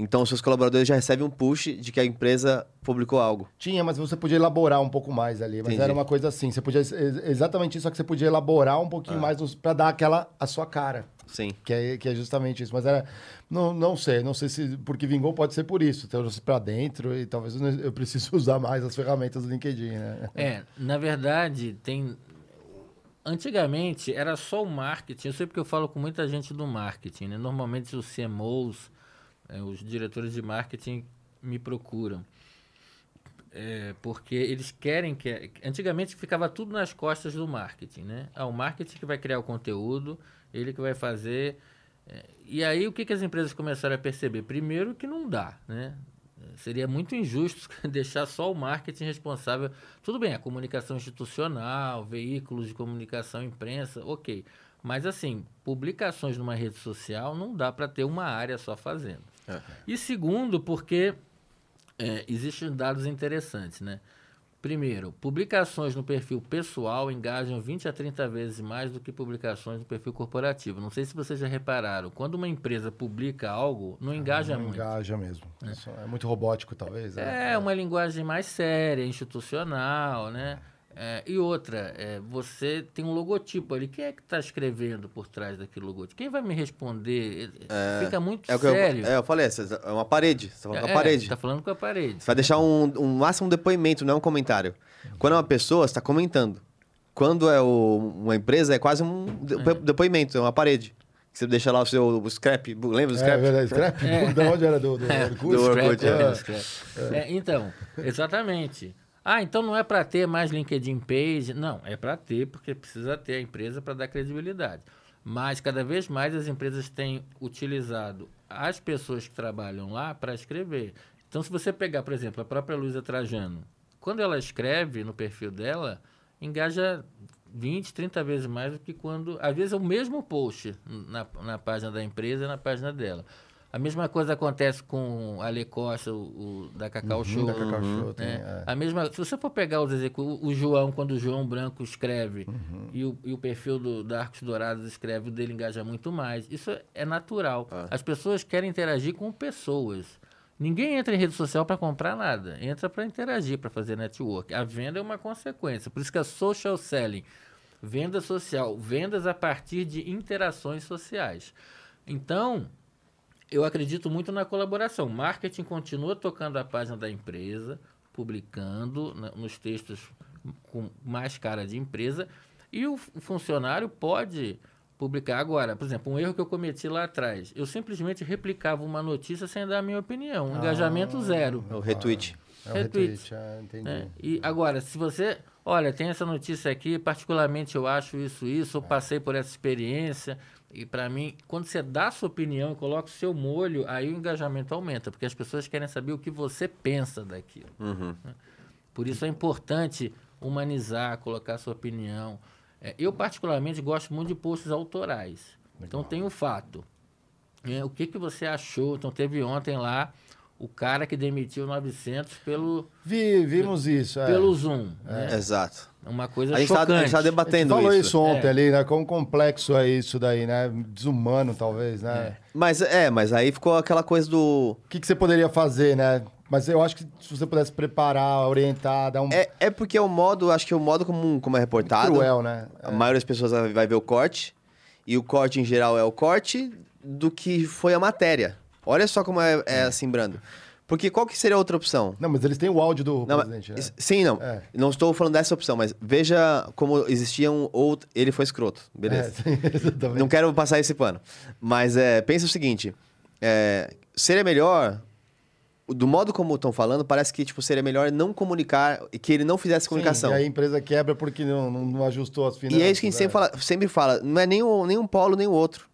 Então os seus colaboradores já recebem um push de que a empresa publicou algo. Tinha, mas você podia elaborar um pouco mais ali. Mas Entendi. era uma coisa assim. Você podia. ex- Exatamente isso, só que você podia elaborar um pouquinho mais nos- pra dar aquela. a sua cara. Sim. Que é, que é justamente isso. Mas era. Não, não sei, não sei se. Porque vingou pode ser por isso. Trouxe pra dentro e talvez eu precise usar mais as ferramentas do LinkedIn, né? É, na verdade, tem. Antigamente era só o marketing. Eu sei porque eu falo com muita gente do marketing. Né? Normalmente os CMOs, eh, os diretores de marketing, me procuram. É, porque eles querem que. Antigamente ficava tudo nas costas do marketing, né? Ah, o marketing que vai criar o conteúdo, ele que vai fazer. é, e aí o que, que as empresas começaram a perceber? Primeiro que não dá, né? Seria muito injusto deixar só o marketing responsável. Tudo bem, a comunicação institucional, veículos de comunicação, imprensa, ok. Mas assim, publicações numa rede social não dá para ter uma área só fazendo. E segundo, porque é, existem dados interessantes, né? Primeiro, publicações no perfil pessoal engajam 20 a 30 vezes mais do que publicações no perfil corporativo. Não sei se vocês já repararam, quando uma empresa publica algo, não engaja Não muito. engaja mesmo. Isso É muito robótico, talvez. né? É uma linguagem mais séria, institucional, né? É, e outra, é, você tem um logotipo ali. Quem é que está escrevendo por trás daquele logotipo? Quem vai me responder? Fica muito É o que eu, sério. é, eu falei, é uma parede. Você tá falando com a É, parede. Tá falando com a parede. Você vai deixar um, um máximo depoimento, não um comentário. Quando é uma pessoa, você está comentando. Quando é o- uma empresa, é quase um depo- depoimento, é uma parede. Você deixa lá o seu o scrap, lembra do É, scrap? verdade. Scrap? Da onde era? Do, do Orkut? do Orkut, Scrap, é. é. É, então, exatamente. Ah, então não é para ter mais LinkedIn Page. Não, é para ter, porque precisa ter a empresa para dar credibilidade. Mas cada vez mais as empresas têm utilizado as pessoas que trabalham lá para escrever. Então, se você pegar, por exemplo, a própria Luísa Trajano, quando ela escreve no perfil dela, engaja 20, 30 vezes mais do que quando. Às vezes é o mesmo post na, na página da empresa e na página dela. A mesma coisa acontece com a Ale Costa, o, o da Cacau Show. Uhum, da Cacau Show, né? é. A mesma, se você for pegar os execu o João, quando o João Branco escreve Uhum. e, o, e o perfil do, da Arcos Dourados escreve, o dele engaja muito mais. Isso é natural. As pessoas querem interagir com pessoas. Ninguém entra em rede social para comprar nada. Entra para interagir, para fazer network. A venda é uma consequência. Por isso que a social selling, venda social, vendas a partir de interações sociais. Então, eu acredito muito na colaboração. Marketing continua tocando a página da empresa, publicando na- nos textos com mais cara de empresa, e o fu- funcionário pode publicar. Agora, por exemplo, um erro que eu cometi lá atrás, eu simplesmente replicava uma notícia sem dar a minha opinião. Engajamento zero. É o retweet. É o Retweet. retweet, é, entendi. né? E agora, se você, olha, tem essa notícia aqui, particularmente eu acho isso, isso, eu passei por essa experiência, E para mim, quando você dá a sua opinião e coloca o seu molho, aí o engajamento aumenta, porque as pessoas querem saber o que você pensa daquilo. Uhum. né? Por isso é importante humanizar, colocar a sua opinião. É, eu, particularmente, gosto muito de posts autorais. Então, tem o fato. É, o que, que você achou? Então, teve ontem lá o cara que demitiu 900 pelo, Vi, vimos isso. É. pelo Zoom. né? Exato. Uma coisa A gente tá, a chocante. gente tá A gente debatendo falou isso. isso, ontem É. ali, né? Quão complexo é isso daí, né? Desumano, talvez, né? Mas é, mas aí ficou aquela coisa do. O que, que você poderia fazer, né? Mas eu acho que se você pudesse preparar, orientar, dar um É, é porque é o modo, acho que é o modo como, como é reportado. cruel, né? A maioria das pessoas vai vai ver o corte. E o corte, em geral, é o corte do que foi a matéria. Olha só como é, é assim, Brando. Porque qual que seria a outra opção? Não, mas eles têm o áudio do Não, presidente, né? Sim, não. É. Não estou falando dessa opção, mas veja como existiam outros. Ele foi escroto, beleza. É, sim, exatamente. Não quero passar esse pano. Mas é, pensa o seguinte: é, seria melhor. Do modo como estão falando, parece que tipo, seria melhor não comunicar e que ele não fizesse comunicação. Sim, e a empresa quebra porque não, não, não ajustou as finanças. E é isso que a gente sempre é. fala, sempre fala, não é nem um, nem um polo nem o outro.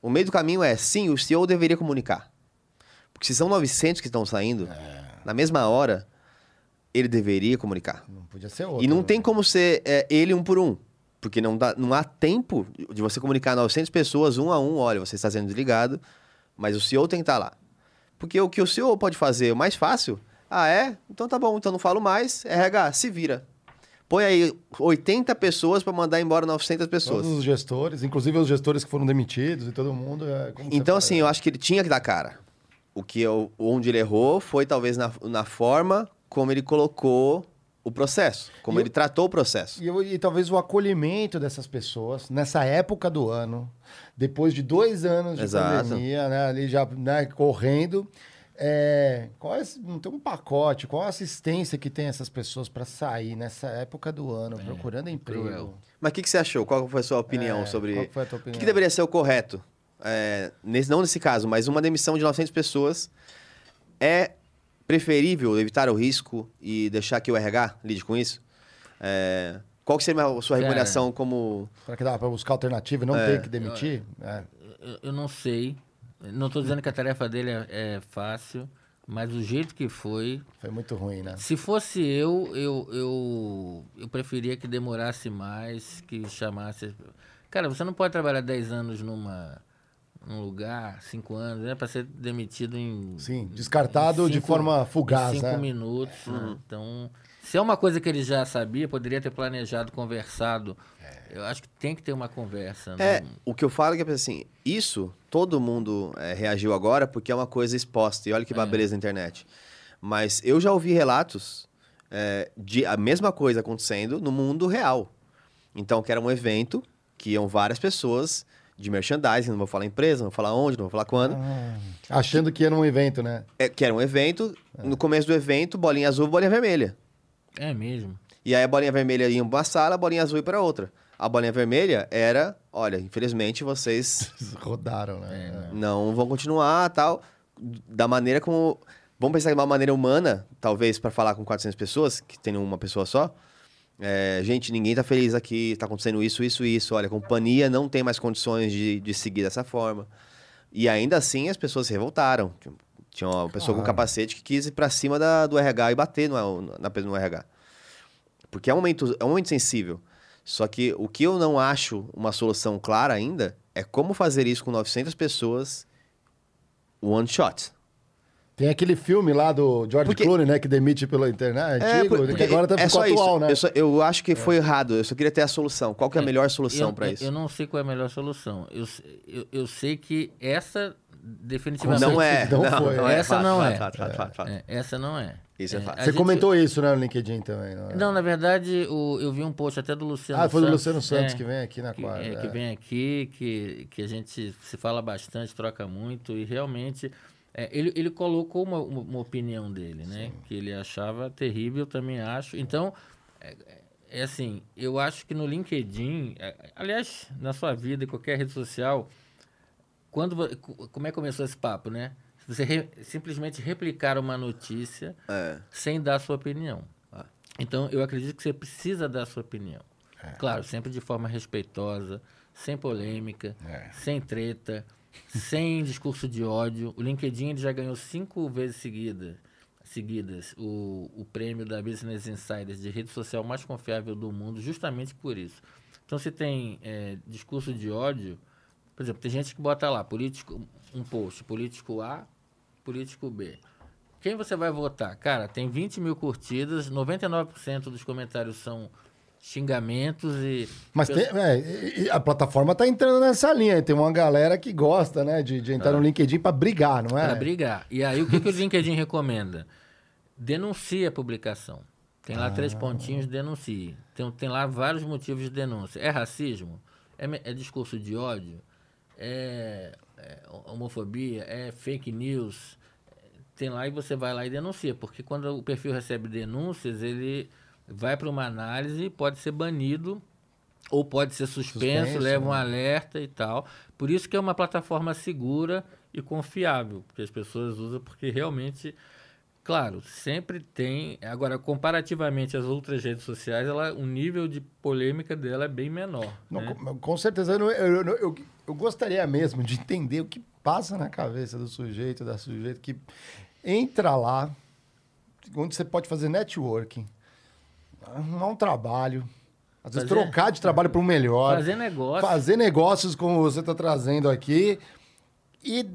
O meio do caminho é, sim, o CEO deveria comunicar. Porque se são 900 que estão saindo, É. na mesma hora, ele deveria comunicar. Não podia ser outro. E não né? tem como ser é, ele um por um. Porque não, dá, não há tempo de você comunicar 900 pessoas um a um. Olha, você está sendo desligado, mas o CEO tem que estar lá. Porque o que o CEO pode fazer, o mais fácil, ah, é? Então tá bom, então não falo mais, RH, se vira. Põe aí 80 pessoas para mandar embora 900 pessoas. Todos os gestores, inclusive os gestores que foram demitidos e todo mundo. é, Então, assim, eu acho que ele tinha que dar cara. O que eu, onde ele errou foi talvez na, na forma como ele colocou o processo, como E ele tratou o processo. E, eu- e talvez o acolhimento dessas pessoas nessa época do ano, depois de dois anos de Exato. pandemia, né, ali já né, correndo. É, qual é, não tem um pacote, qual a assistência que tem essas pessoas para sair nessa época do ano, procurando emprego? cruel. Mas o que, que você achou? Qual foi a sua opinião É, sobre. qual foi a tua O que, opinião? que deveria ser o correto? É, nesse, não nesse caso, mas uma demissão de 900 pessoas é preferível evitar o risco e deixar que o RH lide com isso? É, qual que seria a sua remuneração como. Será que dá para buscar alternativa e não É. ter que demitir? É. Eu, eu não sei. Não estou dizendo que a tarefa dele é, é fácil, mas o jeito que foi. Foi muito ruim, né? Se fosse eu, eu, eu, eu preferia que demorasse mais, que chamasse. Cara, você não pode trabalhar 10 anos numa, num lugar, 5 anos, né? Para ser demitido em. Sim, descartado em de forma fugaz, em cinco né? minutos. né? Então, se é uma coisa que ele já sabia, poderia ter planejado, conversado. Eu acho que tem que ter uma conversa. É, não- o que eu falo é que assim, isso todo mundo é, reagiu agora porque é uma coisa exposta. E olha que beleza na internet. Mas eu já ouvi relatos é, de a mesma coisa acontecendo no mundo real. Então, que era um evento que iam várias pessoas de merchandising, não vou falar empresa, não vou falar onde, não vou falar quando. Achando que era um evento, né? É, que era um evento, no começo do evento, bolinha azul, bolinha vermelha. É mesmo. E aí a bolinha vermelha ia para uma sala, a bolinha azul ia para outra. A bolinha vermelha era, olha, infelizmente vocês rodaram, né? não vão continuar, tal, da maneira como vamos pensar de uma maneira humana, talvez para falar com 400 pessoas, que tem uma pessoa só. É, gente, ninguém tá feliz aqui, tá acontecendo isso, isso, isso. Olha, a companhia não tem mais condições de, de seguir dessa forma. E ainda assim as pessoas se revoltaram. Tinha uma pessoa com Claro. capacete que quis ir pra cima da, do RH e bater no, na, no RH. Porque é um momento, é um momento sensível. Só que o que eu não acho uma solução clara ainda é como fazer isso com 900 pessoas one shot. Tem aquele filme lá do George Porque- Clooney, né? Que demite pela internet. É, antigo, por- que agora tá é só atual, isso. né? Eu, só- eu acho que foi errado. Eu só queria ter a solução. Qual que é a melhor solução para isso? Eu não sei qual é a melhor solução. Eu, eu, eu sei que essa definitivamente Não é. Não não, foi. não é. Essa Fato, não fato, é. fato, fato, fato, fato. É, essa não é. Isso é fato. a Você gente- comentou isso, né, no LinkedIn também. Não, é? Não, na verdade, o- eu vi um post até do Luciano Ah, foi do Santos, Luciano Santos é, que vem aqui na que, quadra. é, que é. vem aqui, que, que a gente se fala bastante, troca muito, e realmente é, ele, ele colocou uma, uma, opinião dele, né? Que ele achava terrível, eu também acho. Então, é, é assim, eu acho que no LinkedIn, é, aliás, na sua vida, em qualquer rede social, quando como é que começou esse papo, né? Você re- simplesmente replicar uma notícia É. sem dar a sua opinião. Então, eu acredito que você precisa dar a sua opinião. Claro, sempre de forma respeitosa, sem polêmica, É. sem treta, sem discurso de ódio. O LinkedIn ele já ganhou cinco vezes seguida, seguidas o, o prêmio da Business Insiders de rede social mais confiável do mundo, justamente por isso. Então, se tem é, discurso de ódio, por exemplo, tem gente que bota lá, político, um post, político A, político B. Quem você vai votar? Cara, tem 20 mil curtidas, 99% dos comentários são xingamentos e. Mas tem- é, a plataforma tá entrando nessa linha. Tem uma galera que gosta, né, de, de entrar no LinkedIn pra brigar, não é? Para brigar. E aí, o que, que o LinkedIn recomenda? Denuncie a publicação. Tem lá três pontinhos, denuncie. Tem, tem lá vários motivos de denúncia. É racismo? É, é discurso de ódio? É, é homofobia? É fake news? Tem lá e você vai lá e denuncia. Porque quando o perfil recebe denúncias, ele vai para uma análise pode ser banido ou pode ser suspenso, Suspenso, leva um né? alerta e tal. Por isso que é uma plataforma segura e confiável, porque as pessoas usam porque realmente, claro, sempre tem. Agora, comparativamente às outras redes sociais, ela, o nível de polêmica dela é bem menor. Não, né? com, com certeza. Eu, eu, eu, eu, eu gostaria mesmo de entender o que passa na cabeça do sujeito, da sujeito que entra lá, onde você pode fazer networking, arrumar um trabalho, às vezes Fazer- trocar de trabalho para um melhor. Fazer negócio. Fazer negócios como você está trazendo aqui e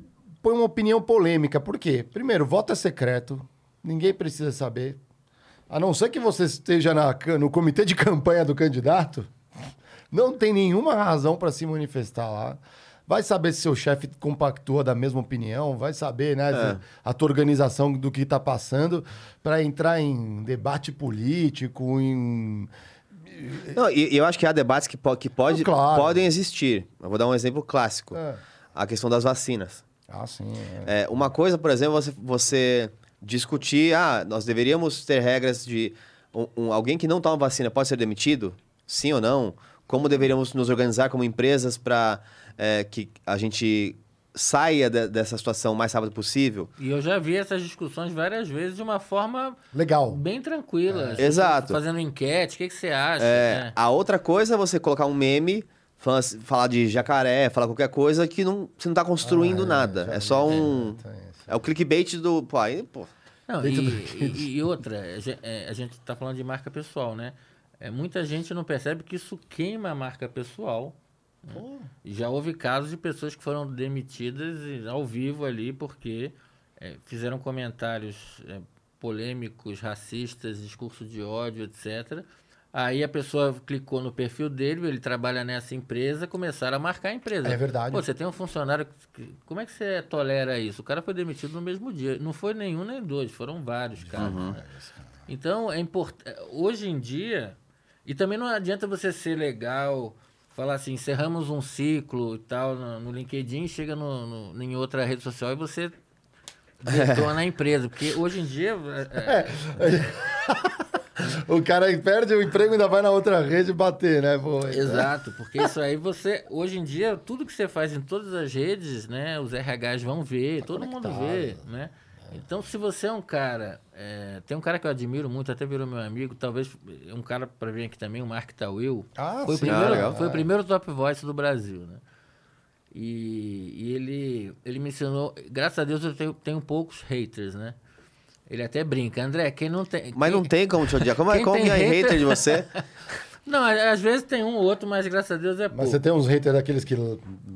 põe uma opinião polêmica. Por quê? Primeiro, voto é secreto, ninguém precisa saber. A não ser que você esteja na no comitê de campanha do candidato, não tem nenhuma razão para se manifestar lá. Vai saber se seu chefe compactua da mesma opinião, vai saber, né, se- a tua organização do que está passando para entrar em debate político, em Não, e e eu acho que há debates que, po- que pode, Claro. podem existir. Eu vou dar um exemplo clássico. É. A questão das vacinas. Ah, sim. é. É, uma coisa, por exemplo, você, você discutir, ah, nós deveríamos ter regras de um, um- alguém que não toma vacina pode ser demitido? Sim ou não? Como deveríamos nos organizar como empresas para que a gente saia de- dessa situação o mais rápido possível? E eu já vi essas discussões várias vezes de uma forma Legal. bem tranquila. As pessoas Exato. Fazendo enquete, o que, que você acha? É, né? A outra coisa é você colocar um meme, fala- falar de jacaré, falar qualquer coisa que não, você não está construindo nada. É só um. É. É o clickbait do. Pô, aí, pô. Não, e, e- e outra, a é, a gente está falando de marca pessoal, né? É, muita gente não percebe que isso queima a marca pessoal. Né? Já houve casos de pessoas que foram demitidas ao vivo ali porque é, fizeram comentários é, polêmicos, racistas, discurso de ódio, etc. Aí a pessoa clicou no perfil dele, ele trabalha nessa empresa, começaram a marcar a empresa. É verdade. Pô, você tem um funcionário. que- Como é que você tolera isso? O cara foi demitido no mesmo dia. Não foi nenhum nem dois, foram vários casos. né? Então, é importante. Hoje em dia. E também não adianta você ser legal, falar assim, encerramos um ciclo e tal no, no LinkedIn, chega no, no- em outra rede social e você detona a empresa. Porque hoje em dia. é, é, O cara perde o emprego e ainda vai na outra rede bater, né? Pô, Exato, porque isso aí você, hoje em dia, tudo que você faz em todas as redes, né, os RHs vão ver, todo mundo vê, né? Então, se você é um cara, é, tem um cara que eu admiro muito, até virou meu amigo, talvez um cara para vir aqui também, o Mark Tawil, Ah, foi, o sim. Ah, primeiro, legal. foi o primeiro top voice do Brasil, né? E, e ele, ele me ensinou, graças a Deus eu tenho, tenho poucos haters, né? Ele até brinca, André, quem não tem... Mas quem- não tem como te odiar. Como, é- Quem como tem que é hater hater de você? Não, às vezes tem um ou outro, mas graças a Deus é pouco. Mas você tem uns haters daqueles que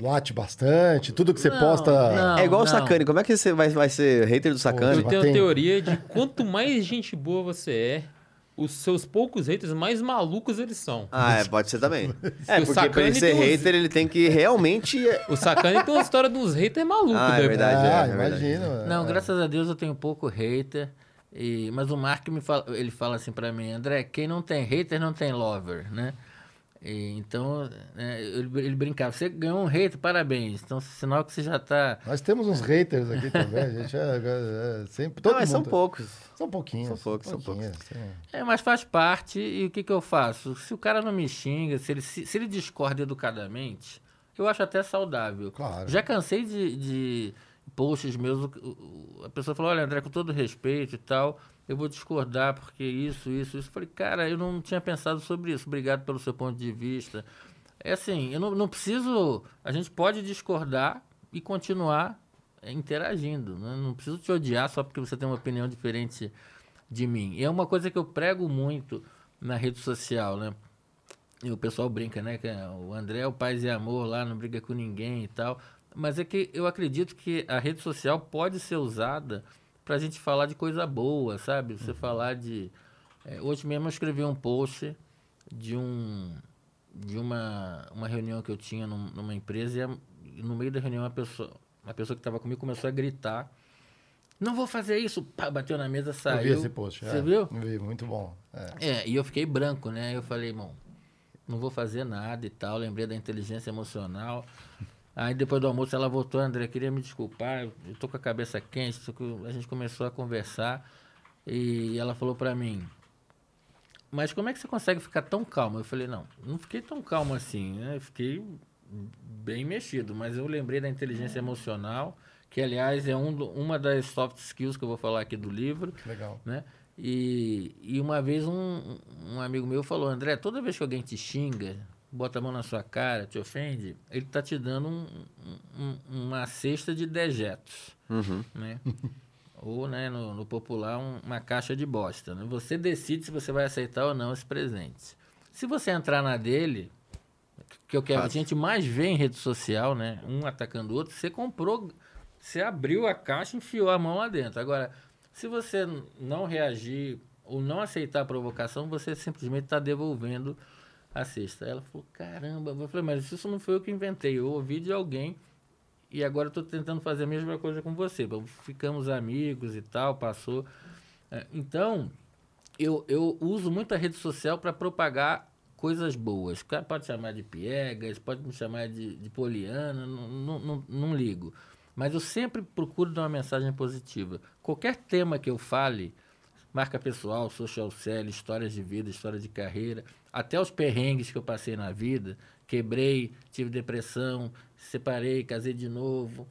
late bastante, tudo que você Não, posta. não. é igual o não. Sacane. Como é que você vai, vai ser hater do Sacane? Eu tenho a teoria de quanto mais gente boa você é, os seus poucos haters mais malucos eles são. Ah, é, pode ser também. É, O porque pra ele Sacane ser uns- hater, ele tem que realmente. O Sacane tem uma história dos haters malucos, Ah, é né? verdade. ah, é, é verdade. imagina. Não, é. graças a Deus eu tenho pouco hater. E, mas o Mark me fala, ele fala assim pra mim, André, quem não tem hater não tem lover, né? E, então, né, ele, ele brincava, você ganhou um hater, parabéns. Então, sinal que você já tá. Nós temos uns haters aqui também. A gente é, é- é sempre. Todo Não, mas são mundo- poucos. São pouquinhos. São poucos, são pouquinhos, sim. É, mas faz parte. E o que, que eu faço? Se o cara não me xinga, se ele, se, se ele discorda educadamente, eu acho até saudável. Claro. Já cansei de, de posts meus, a pessoa falou, olha, André, com todo respeito e tal, eu vou discordar porque isso, isso, isso. Eu falei, cara, eu não tinha pensado sobre isso. Obrigado pelo seu ponto de vista. é assim, eu não, não preciso. A gente pode discordar e continuar é, interagindo. Né? Não preciso te odiar só porque você tem uma opinião diferente de mim. E é uma coisa que eu prego muito na rede social, né? E o pessoal brinca, né? Que é o André é o paz e amor lá, não briga com ninguém e tal. Mas é que eu acredito que a rede social pode ser usada para a gente falar de coisa boa, sabe? Você uhum. falar de. É, hoje mesmo eu escrevi um post de um de uma, uma reunião que eu tinha num, numa empresa e, a, no meio da reunião uma pessoa uma pessoa que estava comigo começou a gritar não vou fazer isso. Pá, bateu na mesa, saiu. Eu vi esse post. Você é, viu? Vi, muito bom. É. é. e eu fiquei branco, né? Eu falei, irmão, não vou fazer nada e tal. Lembrei da inteligência emocional. Aí depois do almoço ela voltou, André, queria me desculpar, eu tô com a cabeça quente. A gente começou a conversar e ela falou para mim, mas como é que você consegue ficar tão calmo? Eu falei, não, não fiquei tão calmo assim, né? Eu fiquei bem mexido, mas eu lembrei da inteligência emocional que aliás é um uma das soft skills que eu vou falar aqui do livro. Legal. Né? E, e uma vez um, um amigo meu falou, André, toda vez que alguém te xinga, bota a mão na sua cara, te ofende, ele está te dando um, um, uma cesta de dejetos. Uhum. Né? ou, né, no, no popular, uma caixa de bosta. Né? Você decide se você vai aceitar ou não esse presente. Se você entrar na dele, que eu quero, a gente mais vê em rede social, né? Um atacando o outro, você comprou você abriu a caixa e enfiou a mão lá dentro. Agora, se você não reagir ou não aceitar a provocação, você simplesmente está devolvendo a cesta. Ela falou, caramba. Eu falei, mas isso não foi eu que inventei. Eu ouvi de alguém e agora estou tentando fazer a mesma coisa com você. Ficamos amigos e tal, passou. É, então, eu, eu uso muito a rede social para propagar coisas boas. Pode chamar de piegas, pode me chamar de, de poliana, não, não, não, não ligo. Mas eu sempre procuro dar uma mensagem positiva. Qualquer tema que eu fale, marca pessoal, social selling, histórias de vida, história de carreira, até os perrengues que eu passei na vida, quebrei, tive depressão, separei, casei de novo,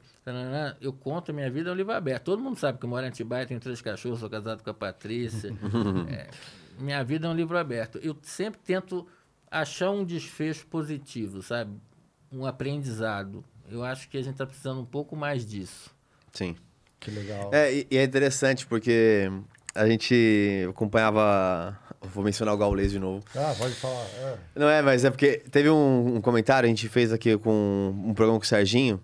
eu conto a minha vida, é um livro aberto. Todo mundo sabe que eu moro em Atibaia, tenho três cachorros, sou casado com a Patrícia. é, minha vida é um livro aberto. Eu sempre tento achar um desfecho positivo, sabe? Um aprendizado. Eu acho que a gente está precisando um pouco mais disso. Sim. Que legal. É, e, e é interessante porque a gente acompanhava. Vou mencionar o Gaules de novo. Ah, pode falar. É. Não é, mas é porque teve um, um, comentário, a gente fez aqui com um programa com o Serginho.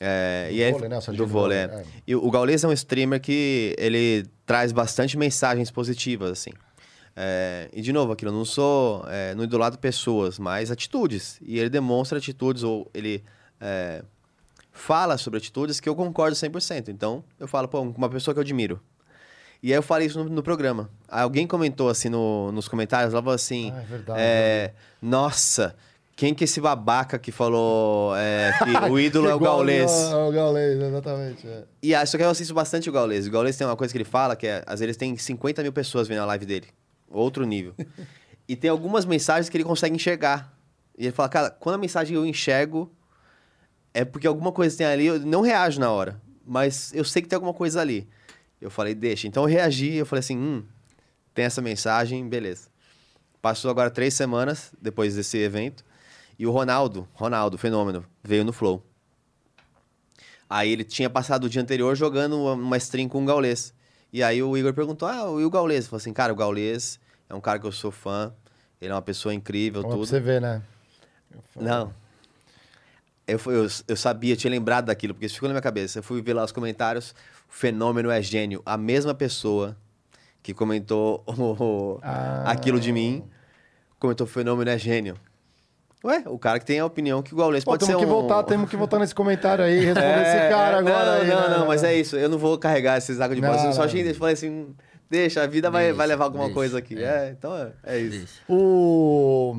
É, do e vôlei, né? do vôlei, é. é. E o Gaules é um streamer que ele traz bastante mensagens positivas, assim. É, e de novo, aquilo, eu não sou, é, não idolato pessoas, mas atitudes. E ele demonstra atitudes, ou ele é, fala sobre atitudes que eu concordo 100%. Então, eu falo, pô, uma pessoa que eu admiro. E aí eu falei isso no, no programa. alguém comentou assim no, nos comentários, ela falou assim... Ah, é verdade. É, Nossa, quem que é esse babaca que falou é, que o ídolo é o Gaules? É o Gaules, exatamente. É. E só que eu assisto bastante o Gaules. O Gaules tem uma coisa que ele fala, que é, às vezes tem 50 mil pessoas vendo a live dele. Outro nível. e tem algumas mensagens que ele consegue enxergar. E ele fala, cara, quando a mensagem eu enxergo, é porque alguma coisa tem ali, eu não reajo na hora, mas eu sei que tem alguma coisa ali. Eu falei, deixa. Então eu reagi, eu falei assim, hum, tem essa mensagem, beleza. Passou agora três semanas depois desse evento, e o Ronaldo, Ronaldo, fenômeno, veio no Flow. Aí ele tinha passado o dia anterior jogando uma stream com o Gaulês. E aí o Igor perguntou, ah, e o Gaulês? Falei assim, cara, o Gaulês é um cara que eu sou fã, ele é uma pessoa incrível, Como tudo. você vê, né? Não, eu, eu, eu sabia, tinha lembrado daquilo, porque isso ficou na minha cabeça. Eu fui ver lá os comentários. O fenômeno é gênio. A mesma pessoa que comentou o, ah. aquilo de mim comentou o fenômeno é gênio. Ué, o cara que tem a opinião que o Gaules pode ser um... que voltar, temos que voltar nesse comentário aí, responder é, esse cara não, agora. Não, aí, não, né? não, mas é isso. Eu não vou carregar esses água de bola. Eu só achei desse. Falei assim, deixa, a vida vai, vai levar alguma coisa aqui. É, é então é, é isso. Deixa. O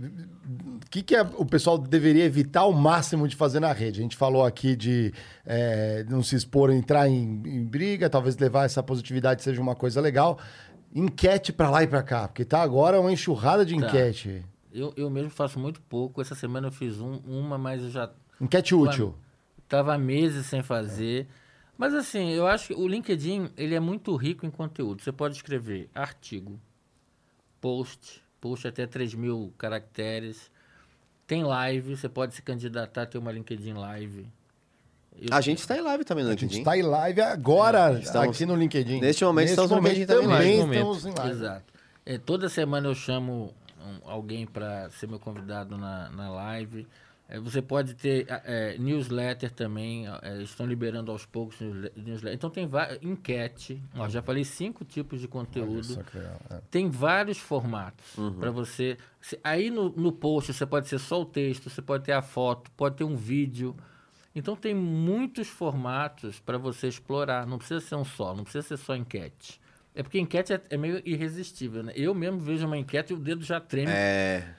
o que, que é, o pessoal deveria evitar o máximo de fazer na rede? A gente falou aqui de é, não se expor, entrar em, em, briga, talvez levar essa positividade seja uma coisa legal. Enquete para lá e para cá, porque tá agora uma enxurrada de tá. enquete. Eu, eu mesmo faço muito pouco. Essa semana eu fiz um, uma, mas eu já. Enquete útil. Tava meses sem fazer. Mas assim, eu acho que o LinkedIn ele é muito rico em conteúdo. Você pode escrever artigo, post, post até 3 mil caracteres Tem live, você pode se candidatar a ter uma LinkedIn Live. Eu- A gente está em live também no A gente LinkedIn. está em live agora, estamos- aqui no LinkedIn. neste momento estamos no momento LinkedIn também. também Neste momento. estamos em live. Exato. É, toda semana eu chamo um- alguém para ser meu convidado na, na live. É, você pode ter é, newsletter também, é, estão liberando aos poucos newsle- newsletter. Então tem várias. Enquete. Ó, já falei cinco tipos de conteúdo. legal. É. Tem vários formatos para você. se- Aí no, no post você pode ser só o texto, você pode ter a foto, pode ter um vídeo. Então tem muitos formatos para você explorar. Não precisa ser um só, não precisa ser só enquete. É porque enquete é, é meio irresistível, né? Eu mesmo vejo uma enquete e o dedo já treme É.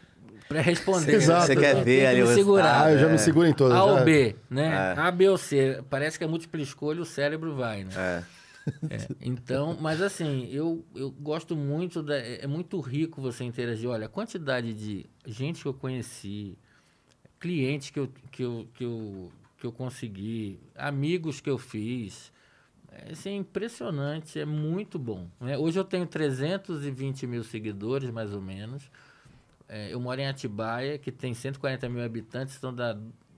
para responder. Exato. Você Eu quer ver ali me segurar. Ah, eu já é. me seguro em todas. A ou já. B, né? É. A, B ou C. Parece que é múltipla escolha, o cérebro vai, né? É. É, então, mas assim, eu, eu gosto muito, da, é é muito rico você interagir. Olha, a quantidade de gente que eu conheci, clientes que eu, que eu, que eu, que eu consegui, amigos que eu fiz, é assim, impressionante, é muito bom. né? Hoje eu tenho 320 mil seguidores, mais ou menos. É, eu moro em Atibaia, que tem 140 mil habitantes, então dá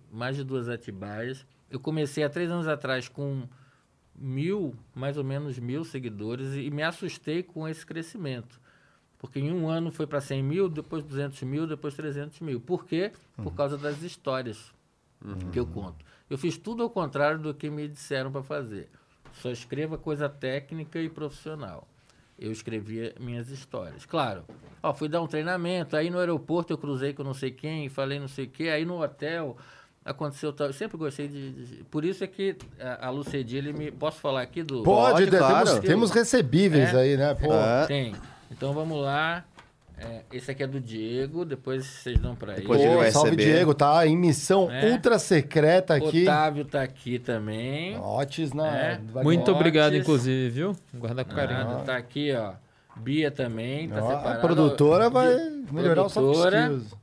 mais de duas Atibaias. Eu comecei há três anos atrás com mil, mais ou menos mil seguidores e me assustei com esse crescimento. Porque em um ano foi para 100 mil, depois 200 mil, depois 300 mil. Por quê? Por causa das histórias que eu conto. Eu fiz tudo ao contrário do que me disseram para fazer. Só escreva coisa técnica e profissional. Eu escrevia minhas histórias. Claro, ó, fui dar um treinamento, aí no aeroporto eu cruzei com não sei quem, falei não sei o quê, aí no hotel aconteceu tal. Eu sempre gostei de. de- por isso é que a, a Lucedile me. Posso falar aqui do. Pode, Pode, temos, claro. temos recebíveis É? aí, né? Pô. É. Tem. Então vamos lá. É, esse aqui é do Diego, depois vocês dão para ele. Depois ele Pô, vai salve receber. Diego, tá em missão É. ultra secreta aqui. Otávio tá aqui também. Otis na. É. vai- Muito Otis. obrigado, inclusive, viu? Guardar com carinho. Nada, tá aqui, ó. Bia também, tá Ó, separada. a produtora vai Di- melhorar o soft produtora. skills.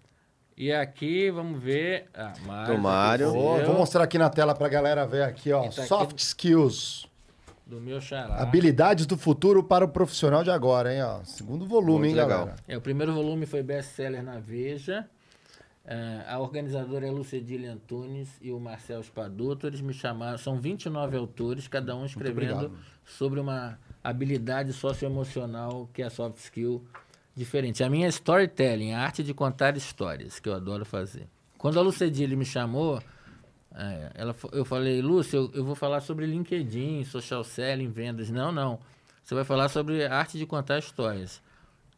E aqui, vamos ver. Ah, Mário. Do Mário. tá aqui, Ó, vou mostrar aqui na tela pra galera ver aqui, ó. Tá aqui? Soft skills. Do meu xará. Habilidades do futuro para o profissional de agora, hein, ó. Segundo volume, Muito hein, legal. galera. É, o primeiro volume foi best-seller na Veja. É, a organizadora é a Lucedile Antunes e o Marcel Spaduto. Eles me chamaram, são 29 autores, cada um escrevendo sobre uma habilidade socioemocional que é a soft skill diferente. A minha é storytelling, a arte de contar histórias, que eu adoro fazer. Quando a Lucedile me chamou, é, ela, eu falei, Lúcia, eu, eu vou falar sobre LinkedIn, social selling, vendas. Não, não. Você vai falar sobre arte de contar histórias.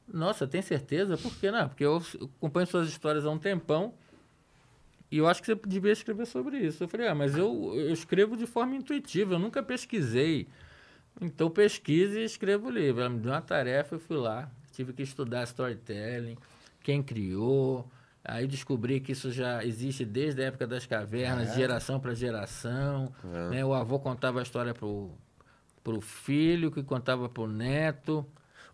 Nossa, tem certeza? Por que não? Porque eu acompanho suas histórias há um tempão e eu acho que você devia escrever sobre isso. Eu falei, ah, mas eu, eu escrevo de forma intuitiva, eu nunca pesquisei. Então pesquise e escreva o livro. Ela me deu uma tarefa, eu fui lá, tive que estudar storytelling, quem criou. Aí descobri que isso já existe desde a época das cavernas, de geração para geração. né? O avô contava a história pro, pro filho, que contava pro neto.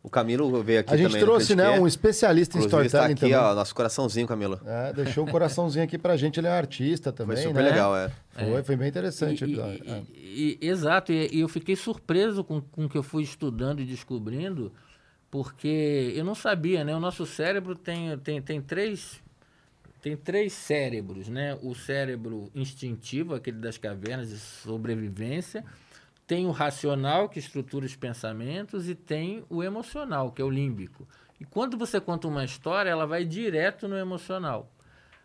O Camilo veio aqui A gente também. trouxe, né, um especialista em está storytelling aqui, também. ó, nosso coraçãozinho, Camilo. É, deixou um coraçãozinho aqui pra gente. Ele é um artista também, Foi super né? legal, é. Foi, foi bem interessante o E- e- É. e- e- exato, e, e eu fiquei surpreso com, com o que eu fui estudando e descobrindo, porque eu não sabia, né? O nosso cérebro tem, tem, tem três tem três cérebros, né? O cérebro instintivo, aquele das cavernas de sobrevivência, tem o racional, que estrutura os pensamentos, e tem o emocional, que é o límbico. E quando você conta uma história, ela vai direto no emocional.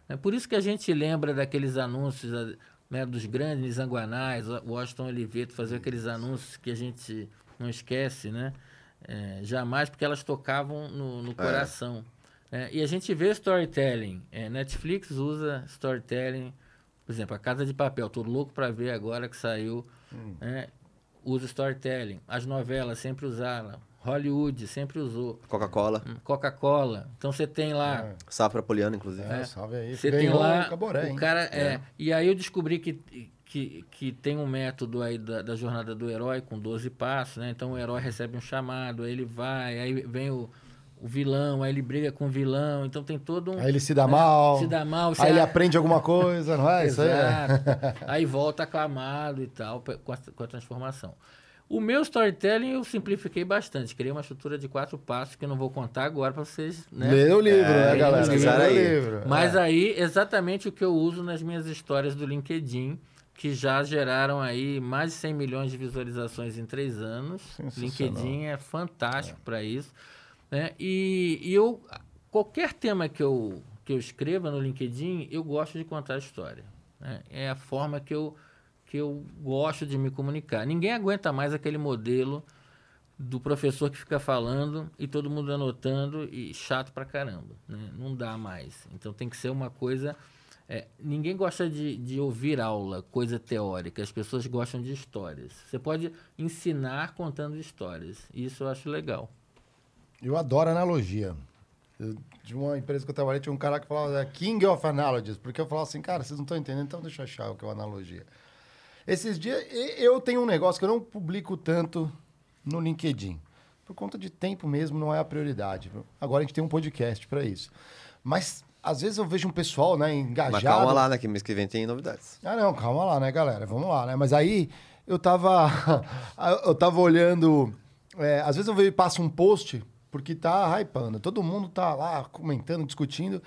É por isso que a gente lembra daqueles anúncios a- né, dos grandes zanguanais, o Washington Oliveto fazer aqueles anúncios que a gente não esquece, né? É, jamais, porque elas tocavam no, no coração. É, e a gente vê storytelling. É, Netflix usa storytelling. Por exemplo, a Casa de Papel. Tô louco para ver agora que saiu. né, usa storytelling. As novelas sempre usaram. Hollywood sempre usou. Coca-Cola. Hum, Coca-Cola. Então você tem lá. Safra Poliana, inclusive. É, salve aí. Você tem lá o Caboré, o hein? cara é. E aí eu descobri que, que, que tem um método aí da, da jornada do herói com 12 passos, né? Então o herói recebe um chamado, aí ele vai, aí vem o, o vilão, aí ele briga com o vilão, então tem todo um Aí ele se dá né? mal. Se dá mal, Aí ele aprende alguma coisa, não é? Isso aí é. Aí volta aclamado e tal, com a, com a transformação. O meu storytelling eu simplifiquei bastante. Criei uma estrutura de quatro passos que eu não vou contar agora para vocês. Né? Lê o livro, né, É, galera? pesquisar Lê o livro. Mas É. aí, exatamente o que eu uso nas minhas histórias do LinkedIn, que já geraram aí mais de 100 milhões de visualizações em três anos. LinkedIn é fantástico para isso. Né? E, e eu, qualquer tema que eu, que eu escreva no LinkedIn, eu gosto de contar a história. né? É a forma que eu, que eu gosto de me comunicar. Ninguém aguenta mais aquele modelo do professor que fica falando e todo mundo anotando e chato pra caramba. Né? Não dá mais. Então tem que ser uma coisa. é, ninguém gosta de, de ouvir aula, coisa teórica. As pessoas gostam de histórias. Você pode ensinar contando histórias. Isso eu acho legal. Eu adoro analogia. Eu, de uma empresa que eu trabalhei, tinha um cara que falava é, King of Analogies, porque eu falava assim, cara, vocês não estão entendendo, então deixa eu achar o que é uma analogia. Esses dias, e- eu tenho um negócio que eu não publico tanto no LinkedIn. Por conta de tempo mesmo, não é a prioridade. Agora a gente tem um podcast para isso. Mas, às vezes eu vejo um pessoal, né, engajado. Mas calma lá, né? Que mês que vem tem novidades. Ah, não, calma lá, né, galera? Vamos lá, né? Mas aí eu tava. eu tava olhando. é, às vezes eu vejo passo um post porque tá hypando. Todo mundo tá lá comentando, discutindo.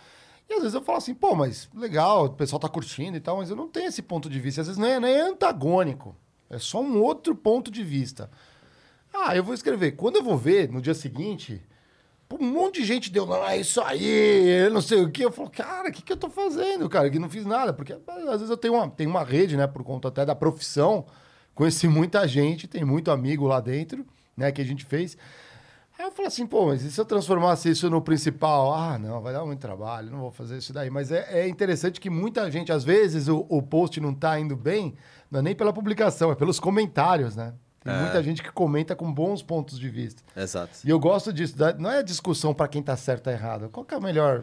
E às vezes eu falo assim, pô, mas legal, o pessoal tá curtindo e tal, mas eu não tenho esse ponto de vista. Às vezes não é, não é antagônico. É só um outro ponto de vista. Ah, eu vou escrever. Quando eu vou ver no dia seguinte, um monte de gente deu, é isso aí, não sei o quê. Eu falo, cara, o que, que eu tô fazendo, cara? Que não fiz nada. Porque às vezes eu tenho uma, tenho uma rede, né, por conta até da profissão. Conheci muita gente, tem muito amigo lá dentro, né, que a gente fez. Aí eu falei assim, pô, mas e se eu transformasse isso no principal? Ah, não, vai dar muito trabalho, não vou fazer isso daí. Mas é, é interessante que muita gente, às vezes, o, o post não tá indo bem, não é nem pela publicação, é pelos comentários, né? Tem muita gente que comenta com bons pontos de vista. Exato. E eu gosto disso. Não é discussão para quem tá certo ou errado. Qual que é o melhor?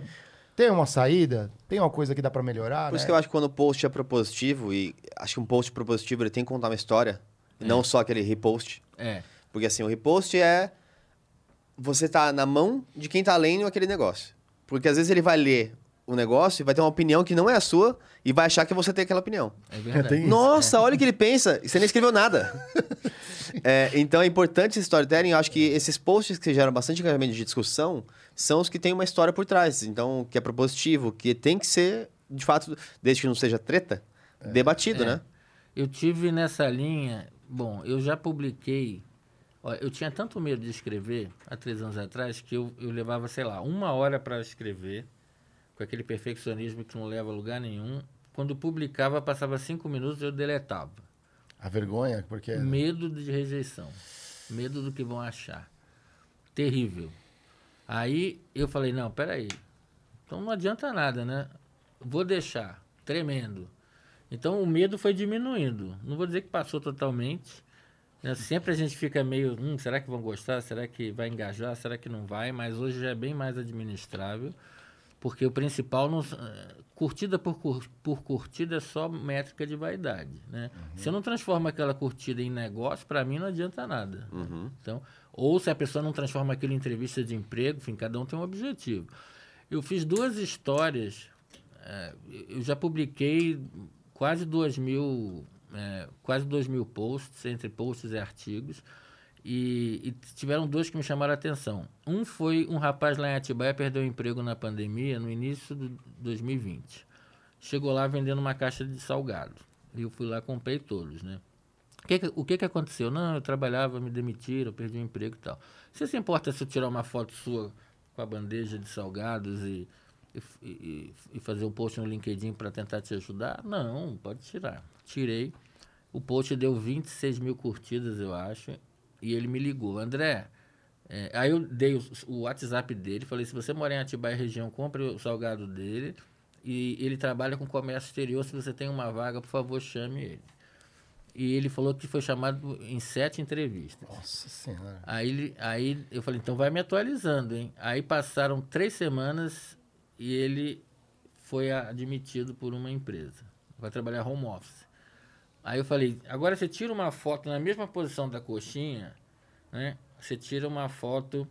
Tem uma saída? Tem uma coisa que dá para melhorar? Por isso né? que eu acho que quando o post é propositivo, e acho que um post propositivo ele tem que contar uma história, e não só aquele repost. É. Porque assim, o repost é você tá na mão de quem tá lendo aquele negócio. Porque às vezes ele vai ler o negócio e vai ter uma opinião que não é a sua e vai achar que você tem aquela opinião. É verdade. Tem isso. Nossa, olha o que ele pensa. e Você nem escreveu nada. É, então é importante esse storytelling. Eu acho que esses posts que geram bastante engajamento de discussão são os que têm uma história por trás. Então, que é propositivo, que tem que ser, de fato, desde que não seja treta, debatido, É. né? Eu tive nessa linha. Bom, eu já publiquei. Ó, eu tinha tanto medo de escrever há três anos atrás que eu, eu levava, sei lá, uma hora para escrever, com aquele perfeccionismo que não leva a lugar nenhum. Quando publicava, passava cinco minutos e eu deletava. A vergonha, porque... Medo de rejeição. Medo do que vão achar. Terrível. Aí eu falei, não, peraí. Então não adianta nada, né? Vou deixar. Tremendo. Então o medo foi diminuindo. Não vou dizer que passou totalmente. Né? Sempre a gente fica meio, hum, será que vão gostar? Será que vai engajar? Será que não vai? Mas hoje já é bem mais administrável. Porque o principal, não, eh, curtida por, cur- por curtida é só métrica de vaidade. Né? Se eu não transforma aquela curtida em negócio, para mim não adianta nada. Então, ou se a pessoa não transforma aquilo em entrevista de emprego, enfim, cada um tem um objetivo. Eu fiz duas histórias, eh, eu já publiquei quase duas mil, eh, quase dois mil posts, entre posts e artigos. E, e tiveram dois que me chamaram a atenção. Um foi um rapaz lá em Atibaia perdeu emprego na pandemia no início de 2020. Chegou lá vendendo uma caixa de salgado. E eu fui lá comprei todos, né? O que, o que, que aconteceu? Não, eu trabalhava, me demitiram, perdi o emprego e tal. Você se importa se eu tirar uma foto sua com a bandeja de salgados e, e- e fazer um post no LinkedIn para tentar te ajudar? Não, pode tirar. Tirei. O post deu 26 mil curtidas, eu acho. E ele me ligou, André. é, aí eu dei o, o WhatsApp dele, falei: se você mora em Atibaia região, compre o salgado dele. E ele trabalha com comércio exterior. Se você tem uma vaga, por favor, chame ele. E ele falou que foi chamado em sete entrevistas. Nossa Senhora. Aí, aí eu falei, então vai me atualizando, hein? Aí passaram três semanas e ele foi admitido por uma empresa. Vai trabalhar home office. Aí eu falei, agora você tira uma foto na mesma posição da coxinha, né? Você tira uma foto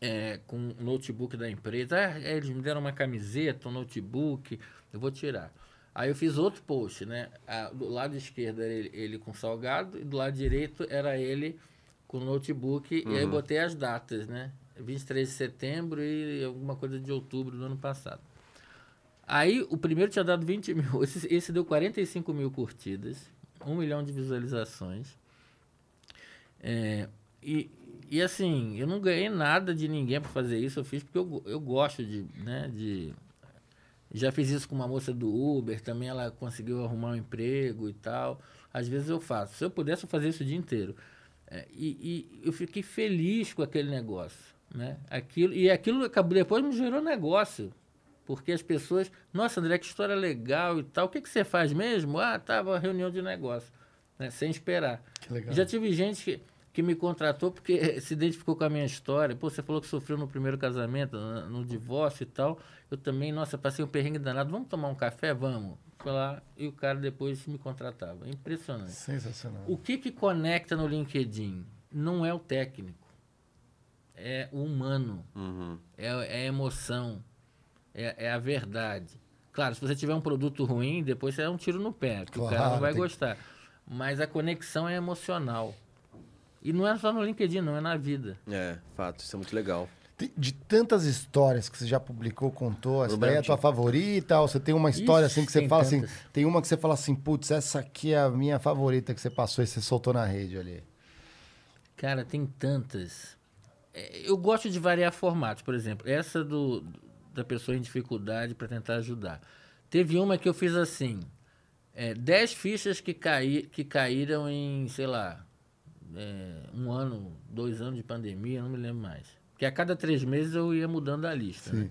é, com o notebook da empresa. Ah, é, eles me deram uma camiseta, um notebook, eu vou tirar. Aí eu fiz outro post, né? Ah, do lado esquerdo era ele, ele com salgado e do lado direito era ele com notebook. E aí eu botei as datas, né? 23 de setembro e alguma coisa de outubro do ano passado. Aí o primeiro tinha dado 20 mil, esse, esse deu 45 mil curtidas, 1 milhão de visualizações. É, e, e assim, eu não ganhei nada de ninguém para fazer isso, eu fiz porque eu, eu gosto de, né, de... Já fiz isso com uma moça do Uber, também ela conseguiu arrumar um emprego e tal. Às vezes eu faço. Se eu pudesse, eu isso o dia inteiro. É, e, e eu fiquei feliz com aquele negócio, né? Aquilo, e aquilo acabou, depois me gerou negócio. Porque as pessoas, nossa, André, que história legal e tal. O que, que você faz mesmo? Ah, tava reunião de negócio, né? sem esperar. Que legal. Já tive gente que, que me contratou porque se identificou com a minha história. Pô, você falou que sofreu no primeiro casamento, no, no divórcio e tal. Eu também, nossa, passei um perrengue danado. Vamos tomar um café? Vamos. Foi lá e o cara depois me contratava. Impressionante. Sensacional. O que que conecta no LinkedIn? Não é o técnico. É o humano. Uhum. É, é a emoção. É, é a verdade. Claro, se você tiver um produto ruim, depois você é um tiro no pé, que o cara Claro, não vai tem gostar. Mas a conexão é emocional. E não é só no LinkedIn, não, é na vida. É, fato, isso é muito legal. De- De tantas histórias que você já publicou, contou, essa daí é a tua favorita? Ou você tem uma história Ixi, assim que você fala assim, tantas. tem uma que você fala assim, putz, essa aqui é a minha favorita que você passou e você soltou na rede ali. Cara, tem tantas. É, Eu gosto de variar formatos, por exemplo, essa do da pessoa em dificuldade para tentar ajudar. Teve uma que eu fiz assim: é, 10 fichas que, caí, que caíram em, sei lá, é, um ano, dois anos de pandemia, não me lembro mais. Porque a cada três meses eu ia mudando a lista. né?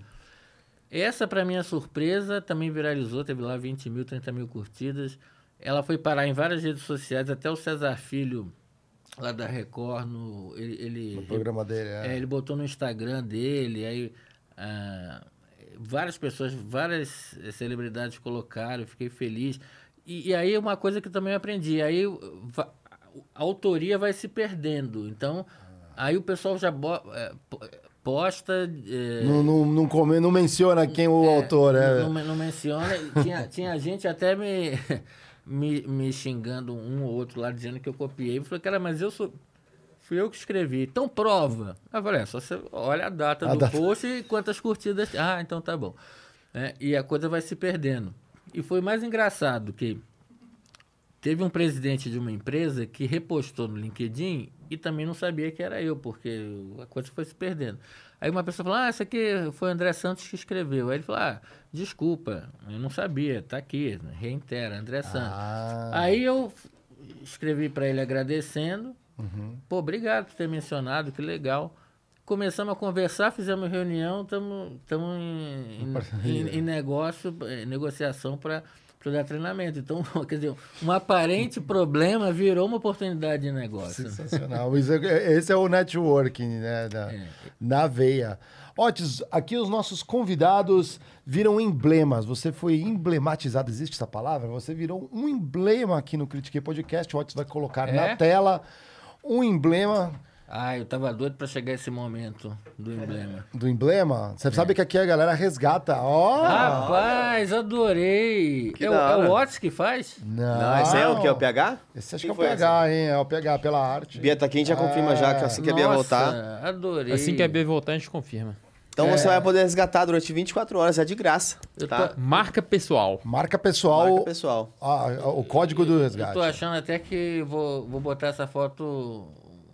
Essa, para minha surpresa, também viralizou, teve lá 20 mil, 30 mil curtidas. Ela foi parar em várias redes sociais, até o Cesar Filho, lá da Record, no, ele, ele, O programa dele é. é, ele botou no Instagram dele, aí ah, várias pessoas, várias eh, celebridades colocaram, eu fiquei feliz. E, e aí uma coisa que também aprendi, aí a autoria vai se perdendo. Então, aí o pessoal já bo- po- posta. eh, Não, não, não, come- não menciona quem o autor é. não, não menciona. Tinha, tinha gente até me, me, me xingando um ou outro lá, dizendo que eu copiei. Eu falei, cara, mas eu sou. Fui eu que escrevi. Então prova. Eu falei, é, só você olha a data A do data. post e quantas curtidas. Ah, então tá bom. É, e a coisa vai se perdendo. E foi mais engraçado que teve um presidente de uma empresa que repostou no LinkedIn e também não sabia que era eu, porque a coisa foi se perdendo. Aí uma pessoa falou, ah, essa aqui foi o André Santos que escreveu. Aí ele falou, ah, desculpa, eu não sabia, tá aqui, reitera, André Santos. Ah. Aí eu escrevi para ele agradecendo, Uhum. pô, obrigado por ter mencionado, que legal. Começamos a conversar, fizemos reunião, estamos em, em, em- em negócio, em negociação para dar treinamento. Então, quer dizer, um aparente problema virou uma oportunidade de negócio. Sensacional. Isso é- Esse é o networking, né? da- É. Na veia. Otis, aqui os nossos convidados viram emblemas. Você foi emblematizado, existe essa palavra? Você virou um emblema aqui no Critiquei Podcast. O Otis vai colocar É? na tela um emblema Ah, eu tava doido para chegar esse momento do emblema. do emblema. Você sabe que aqui a galera resgata. Ó! Rapaz, adorei! Que é, o, é o Otis que faz? Não, Não, esse aí é o que? É o PH? Esse acho que Quem é o PH, hein? É o PH pela arte. Bia tá aqui, a gente já confirma já que assim que a Bia voltar. adorei. Assim que a B voltar, a gente confirma. Então você vai poder resgatar durante 24 horas, é de graça. Eu tá? tô- Marca pessoal. Marca pessoal, Marca pessoal. ah, o código do Eu resgate. tô achando até que vou, vou botar essa foto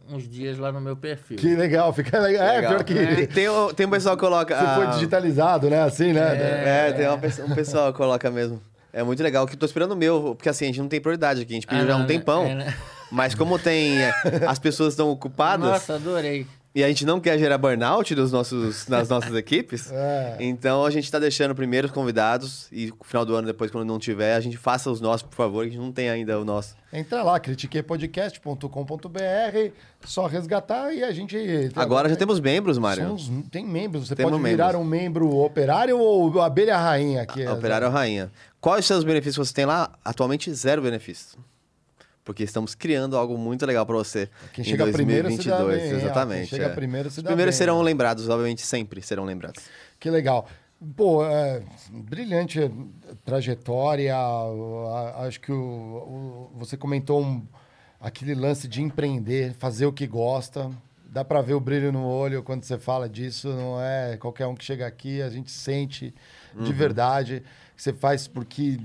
uns dias lá no meu perfil. Que legal, fica legal. É, Legal. pior que. Tem, tem, o- tem um pessoal que coloca. Você foi ah, digitalizado, né? Assim, né? É, tem uma pessoa- um pessoal que coloca mesmo. É muito legal, que eu tô esperando o meu, porque assim, a gente não tem prioridade aqui, a gente pediu Ah, já um né? tempão. É, né? Mas como tem. é, As pessoas estão ocupadas Nossa, adorei. E a gente não quer gerar burnout dos nossos, nas nossas equipes, É. então a gente tá deixando primeiro os convidados e no final do ano, depois, quando não tiver, a gente faça os nossos, por favor, que a gente não tem ainda o nosso. Entra lá, critiquepodcast.com.br, só resgatar e a gente. Agora já temos membros, Mário. Somos- tem membros. Você Temos pode virar membros. um membro operário ou abelha rainha aqui. A Operário é Rainha. Quais são os benefícios que você tem lá? Atualmente, zero benefícios. Porque estamos criando algo muito legal para você Quem em chega primeiro se dá 2022. bem, hein? Exatamente. Quem chega é. primeiro se Os dá primeiros bem, serão lembrados, obviamente, sempre serão lembrados. Que legal. Pô, é, brilhante trajetória. Acho que o, o- você comentou um- aquele lance de empreender, fazer o que gosta. Dá pra ver o brilho no olho quando você fala disso. Não é qualquer um que chega aqui, a gente sente de verdade. que Você faz porque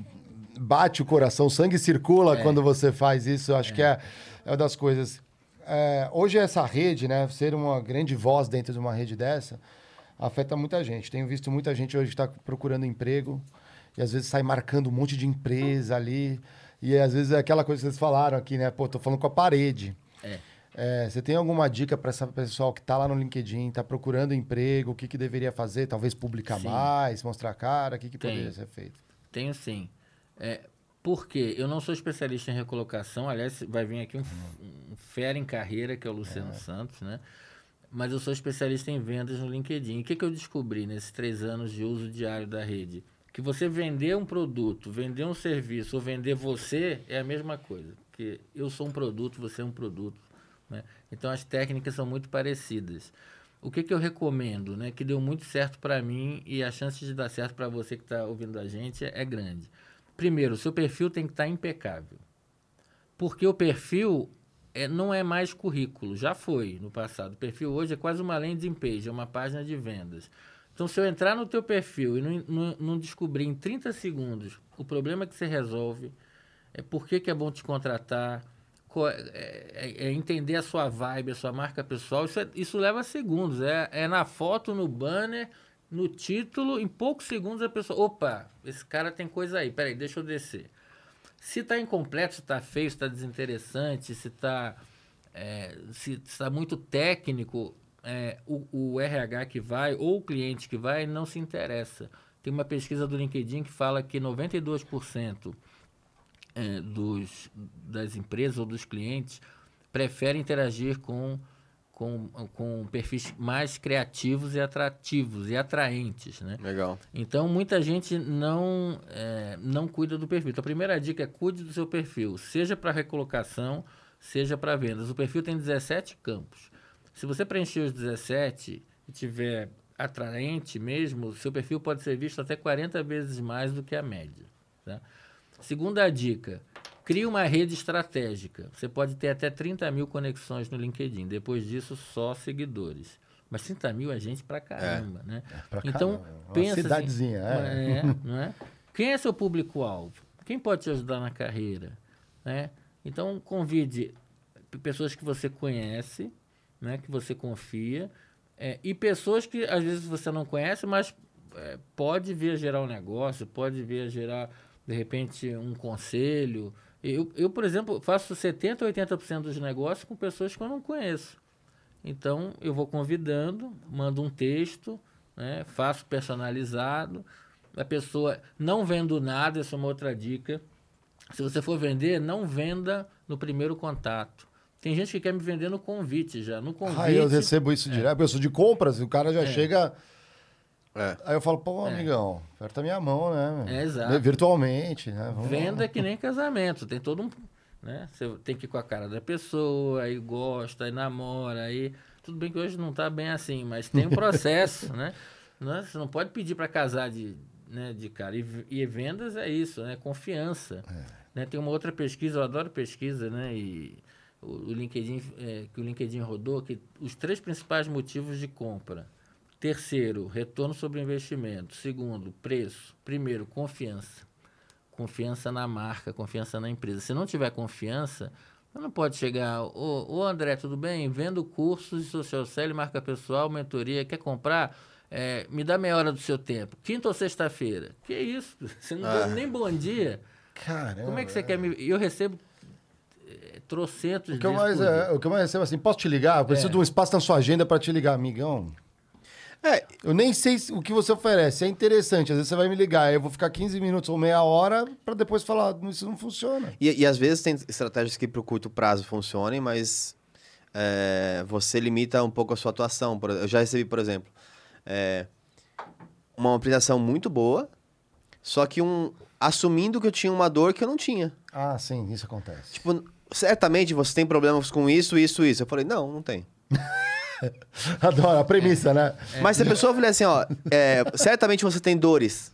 bate o coração, o sangue circula quando você faz isso. Eu acho que é, é uma das coisas. É, hoje essa rede, né, ser uma grande voz dentro de uma rede dessa, afeta muita gente. Tenho visto muita gente hoje que está procurando emprego e às vezes sai marcando um monte de empresa ali. E às vezes é aquela coisa que vocês falaram aqui, né? Pô, tô falando com a parede. É. É, você tem alguma dica para esse pessoal que está lá no LinkedIn, está procurando emprego, o que, que deveria fazer? Talvez publicar Sim. mais, mostrar a cara, o que, que poderia ser feito? Tenho sim. É, por quê? Eu não sou especialista em recolocação. Aliás, vai vir aqui um, um fera em carreira, que é o Luciano Santos, né? Mas eu sou especialista em vendas no LinkedIn. O que, que eu descobri nesses três anos de uso diário da rede? Que você vender um produto, vender um serviço ou vender você é a mesma coisa. Porque eu sou um produto, você é um produto. Né? Então as técnicas são muito parecidas. O que, que eu recomendo, né? Que deu muito certo para mim e a chance de dar certo para você que está ouvindo a gente é grande. Primeiro, seu perfil tem que estar impecável. Porque o perfil é, não é mais currículo, já foi no passado. O perfil hoje é quase uma landing page, é uma página de vendas. Então, se eu entrar no teu perfil e não, não, não descobrir em 30 segundos o problema que você resolve, é por que, é bom te contratar, co- é, é- é entender a sua vibe, a sua marca pessoal, isso, é- isso leva segundos. É, é na foto, no banner, no título, em poucos segundos a pessoa. Opa, esse cara tem coisa aí, peraí, deixa eu descer. Se está incompleto, se está feio, se está desinteressante, se está se está muito técnico, é, o, o RH que vai ou o cliente que vai não se interessa. Tem uma pesquisa do LinkedIn que fala que 92% é, dos, das empresas ou dos clientes preferem interagir com, com, com perfis mais criativos e atrativos e atraentes, né? Legal. Então, muita gente não, é, não cuida do perfil. Então, a primeira dica é cuide do seu perfil, seja para recolocação, seja para vendas. O perfil tem 17 campos. Se você preencher os 17 e tiver atraente mesmo, seu perfil pode ser visto até 40 vezes mais do que a média. Tá? Segunda dica, crie uma rede estratégica. Você pode ter até 30 mil conexões no LinkedIn. Depois disso, só seguidores. Mas 30 mil é gente pra caramba, né? pra então, caramba. Uma pensa cidadezinha, assim, é. é, não é? Quem é seu público-alvo? Quem pode te ajudar na carreira? Né? Então, convide pessoas que você conhece, né? que você confia, é, e pessoas que às vezes você não conhece, mas é, pode vir a gerar um negócio, pode vir a gerar, de repente, um conselho. Eu, eu por exemplo, faço 70%, 80% dos negócios com pessoas que eu não conheço. Então, eu vou convidando, mando um texto, né, faço personalizado. A pessoa não vendo nada, essa é uma outra dica. Se você for vender, não venda no primeiro contato. Tem gente que quer me vender no convite já. No convite. Ah, eu recebo isso direto. Eu sou de compras, o cara já É. chega. É. Aí eu falo, pô, amigão, aperta minha mão, né? É, exato. Virtualmente, né? Vamos lá. Venda é que nem casamento, tem todo um. Né? Você tem que ir com a cara da pessoa, aí gosta, aí namora, aí. Tudo bem que hoje não está bem assim, mas tem um processo, né? Não é- Você não pode pedir para casar de, né, de cara. E, e vendas é isso, né? Confiança. Né? Tem uma outra pesquisa, eu adoro pesquisa, né? E o, o LinkedIn, é, que o LinkedIn rodou, que os três principais motivos de compra. Terceiro, retorno sobre investimento. Segundo, preço. Primeiro, confiança confiança na marca, confiança na empresa. Se não tiver confiança, não pode chegar, ô, ô André, tudo bem? Vendo cursos de social selling, marca pessoal, mentoria, quer comprar? É, me dá meia hora do seu tempo. Quinta ou sexta-feira? Que isso? Você não deu nem bom dia. Caramba. Como é que você quer me... Eu recebo é, trocentos O que, eu mais, é, o que eu mais recebo é assim, posso te ligar? Eu preciso É. de um espaço na sua agenda para te ligar, amigão. É, Eu nem sei se- o que você oferece. É interessante. Às vezes você vai me ligar, eu vou ficar 15 minutos ou meia hora para depois falar, "Não, isso não funciona. E, e às vezes tem estratégias que para o curto prazo funcionem, mas é, você limita um pouco a sua atuação. Eu já recebi, por exemplo, é, uma apresentação muito boa, só que um assumindo que eu tinha uma dor que eu não tinha. Ah, sim, isso acontece. Tipo, certamente você tem problemas com isso, isso, isso. Eu falei, não, não tem. Adoro a premissa, né? Mas se a pessoa falar assim, ó, é, certamente você tem dores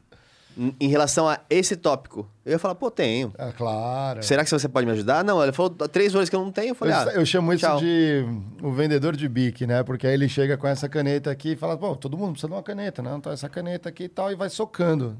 em- relação a esse tópico. Eu ia falar, pô, tenho. É claro. Será que você pode me ajudar? Não, ele falou três dores que eu não tenho. Eu falei, Eu, ah, eu chamo isso tchau. de o vendedor de bique, né? Porque aí ele chega com essa caneta aqui e fala, pô, todo mundo precisa de uma caneta, né? Então essa caneta aqui e tal, e vai socando.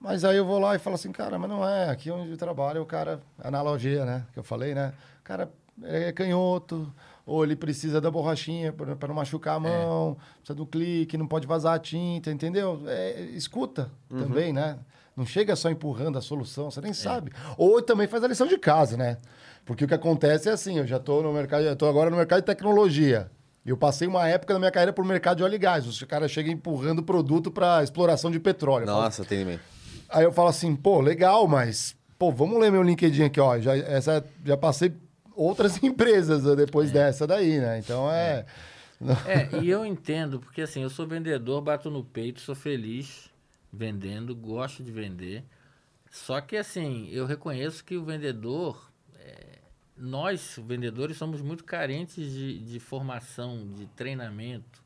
Mas aí eu vou lá e falo assim, cara, mas não é. Aqui onde eu trabalho, o cara, analogia, né? Que eu falei, né? O cara é canhoto, ou ele precisa da borrachinha para não machucar a mão, precisa do clique, não pode vazar a tinta, entendeu? É, escuta também, né? Não chega só empurrando a solução, você nem sabe. Ou também faz a lição de casa, né? Porque o que acontece é assim, eu já estou no mercado, eu tô agora no mercado de tecnologia. Eu passei uma época da minha carreira por mercado de óleo e gás. Os caras chegam empurrando produto para exploração de petróleo. Eu falo, Nossa, tem mesmo. Aí eu falo assim, pô, legal, mas pô, vamos ler meu LinkedIn aqui, ó. Já, essa, já passei outras empresas né, depois dessa daí, né? Então é. É, e eu entendo, porque assim, eu sou vendedor, bato no peito, sou feliz vendendo, gosto de vender. Só que assim, eu reconheço que o vendedor, é, nós, vendedores, somos muito carentes de, de formação, de treinamento.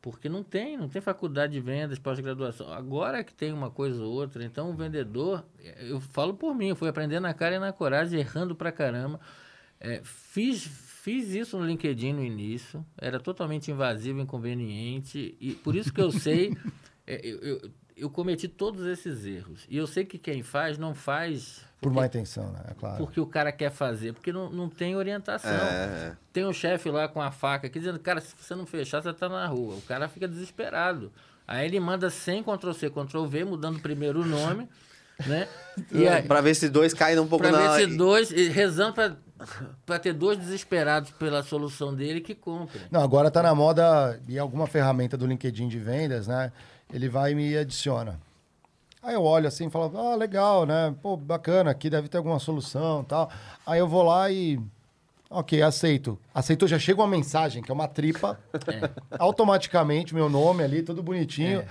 Porque não tem, não tem faculdade de vendas, pós-graduação. Agora que tem uma coisa ou outra, então o vendedor, eu falo por mim, eu fui aprendendo na cara e na coragem, errando pra caramba. É, fiz, fiz isso no LinkedIn no início, era totalmente invasivo, inconveniente, e por isso que eu sei, é, eu, eu, eu cometi todos esses erros. E eu sei que quem faz, não faz Por porque- má intenção, né? É claro. porque o cara quer fazer, porque não, não tem orientação. É. Tem um chefe lá com a faca aqui dizendo, cara, se você não fechar, você tá na rua. O cara fica desesperado. Aí ele manda sem Ctrl-C, Ctrl-V, mudando primeiro o nome, né? E aí, Pra ver se dois caem um pouco pra na... ver se dois, rezando pra, pra ter dois desesperados pela solução dele que comprem. Não, agora tá na moda e alguma ferramenta do LinkedIn de vendas, né? Ele vai e me adiciona. Aí eu olho assim e falo, ah, legal, né? Pô, bacana, aqui deve ter alguma solução tal. Aí eu vou lá e. Ok, aceito. Aceitou, já chega uma mensagem, que é uma tripa. Automaticamente, meu nome ali, tudo bonitinho.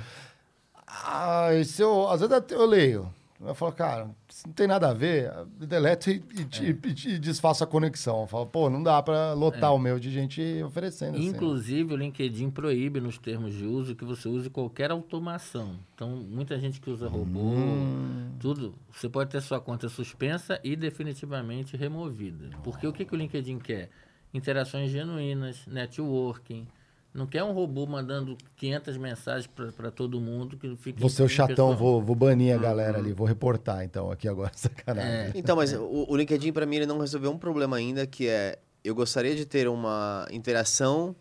Ah, e se eu, às vezes eu leio. Eu falo, cara, não tem nada a ver, deleto e, e, É. e- e desfaço a conexão. Eu falo, pô, não dá pra lotar o meu de gente oferecendo. assim. Inclusive, o LinkedIn proíbe nos termos de uso que você use qualquer automação. Então, muita gente que usa robô, Hum. tudo, você pode ter sua conta suspensa e definitivamente removida. Porque o que, que o LinkedIn quer? Interações genuínas, networking. Não quer um robô mandando 500 mensagens para todo mundo que fica Vou ser o chatão, vou, vou banir a galera ali, vou reportar então aqui agora, sacanagem. Então, mas o, o LinkedIn, pra mim, ele não resolveu um problema ainda, que é... Eu gostaria de ter uma interação...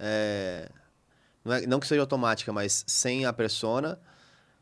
é, não, é- não que seja automática, mas sem a persona,